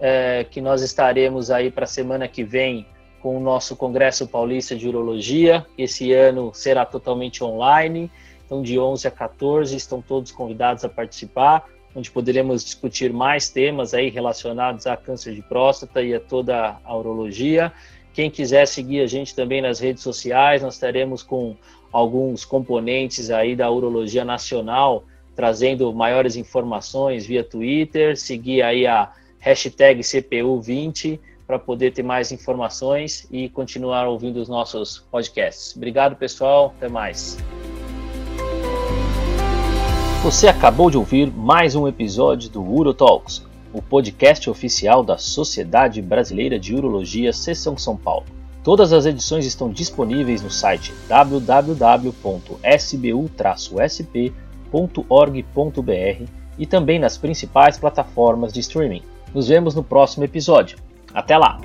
é, que nós estaremos aí para a semana que vem com o nosso Congresso Paulista de Urologia. Esse ano será totalmente online, então de 11 a 14 estão todos convidados a participar, onde poderemos discutir mais temas aí relacionados a câncer de próstata e a toda a urologia. Quem quiser seguir a gente também nas redes sociais, nós estaremos com alguns componentes aí da urologia nacional, trazendo maiores informações via Twitter, seguir aí a hashtag CPU20 para poder ter mais informações e continuar ouvindo os nossos podcasts. Obrigado, pessoal. Até mais. Você acabou de ouvir mais um episódio do UroTalks, o podcast oficial da Sociedade Brasileira de Urologia Seção São Paulo. Todas as edições estão disponíveis no site www.sbu-sp.org.br e também nas principais plataformas de streaming. Nos vemos no próximo episódio. Até lá!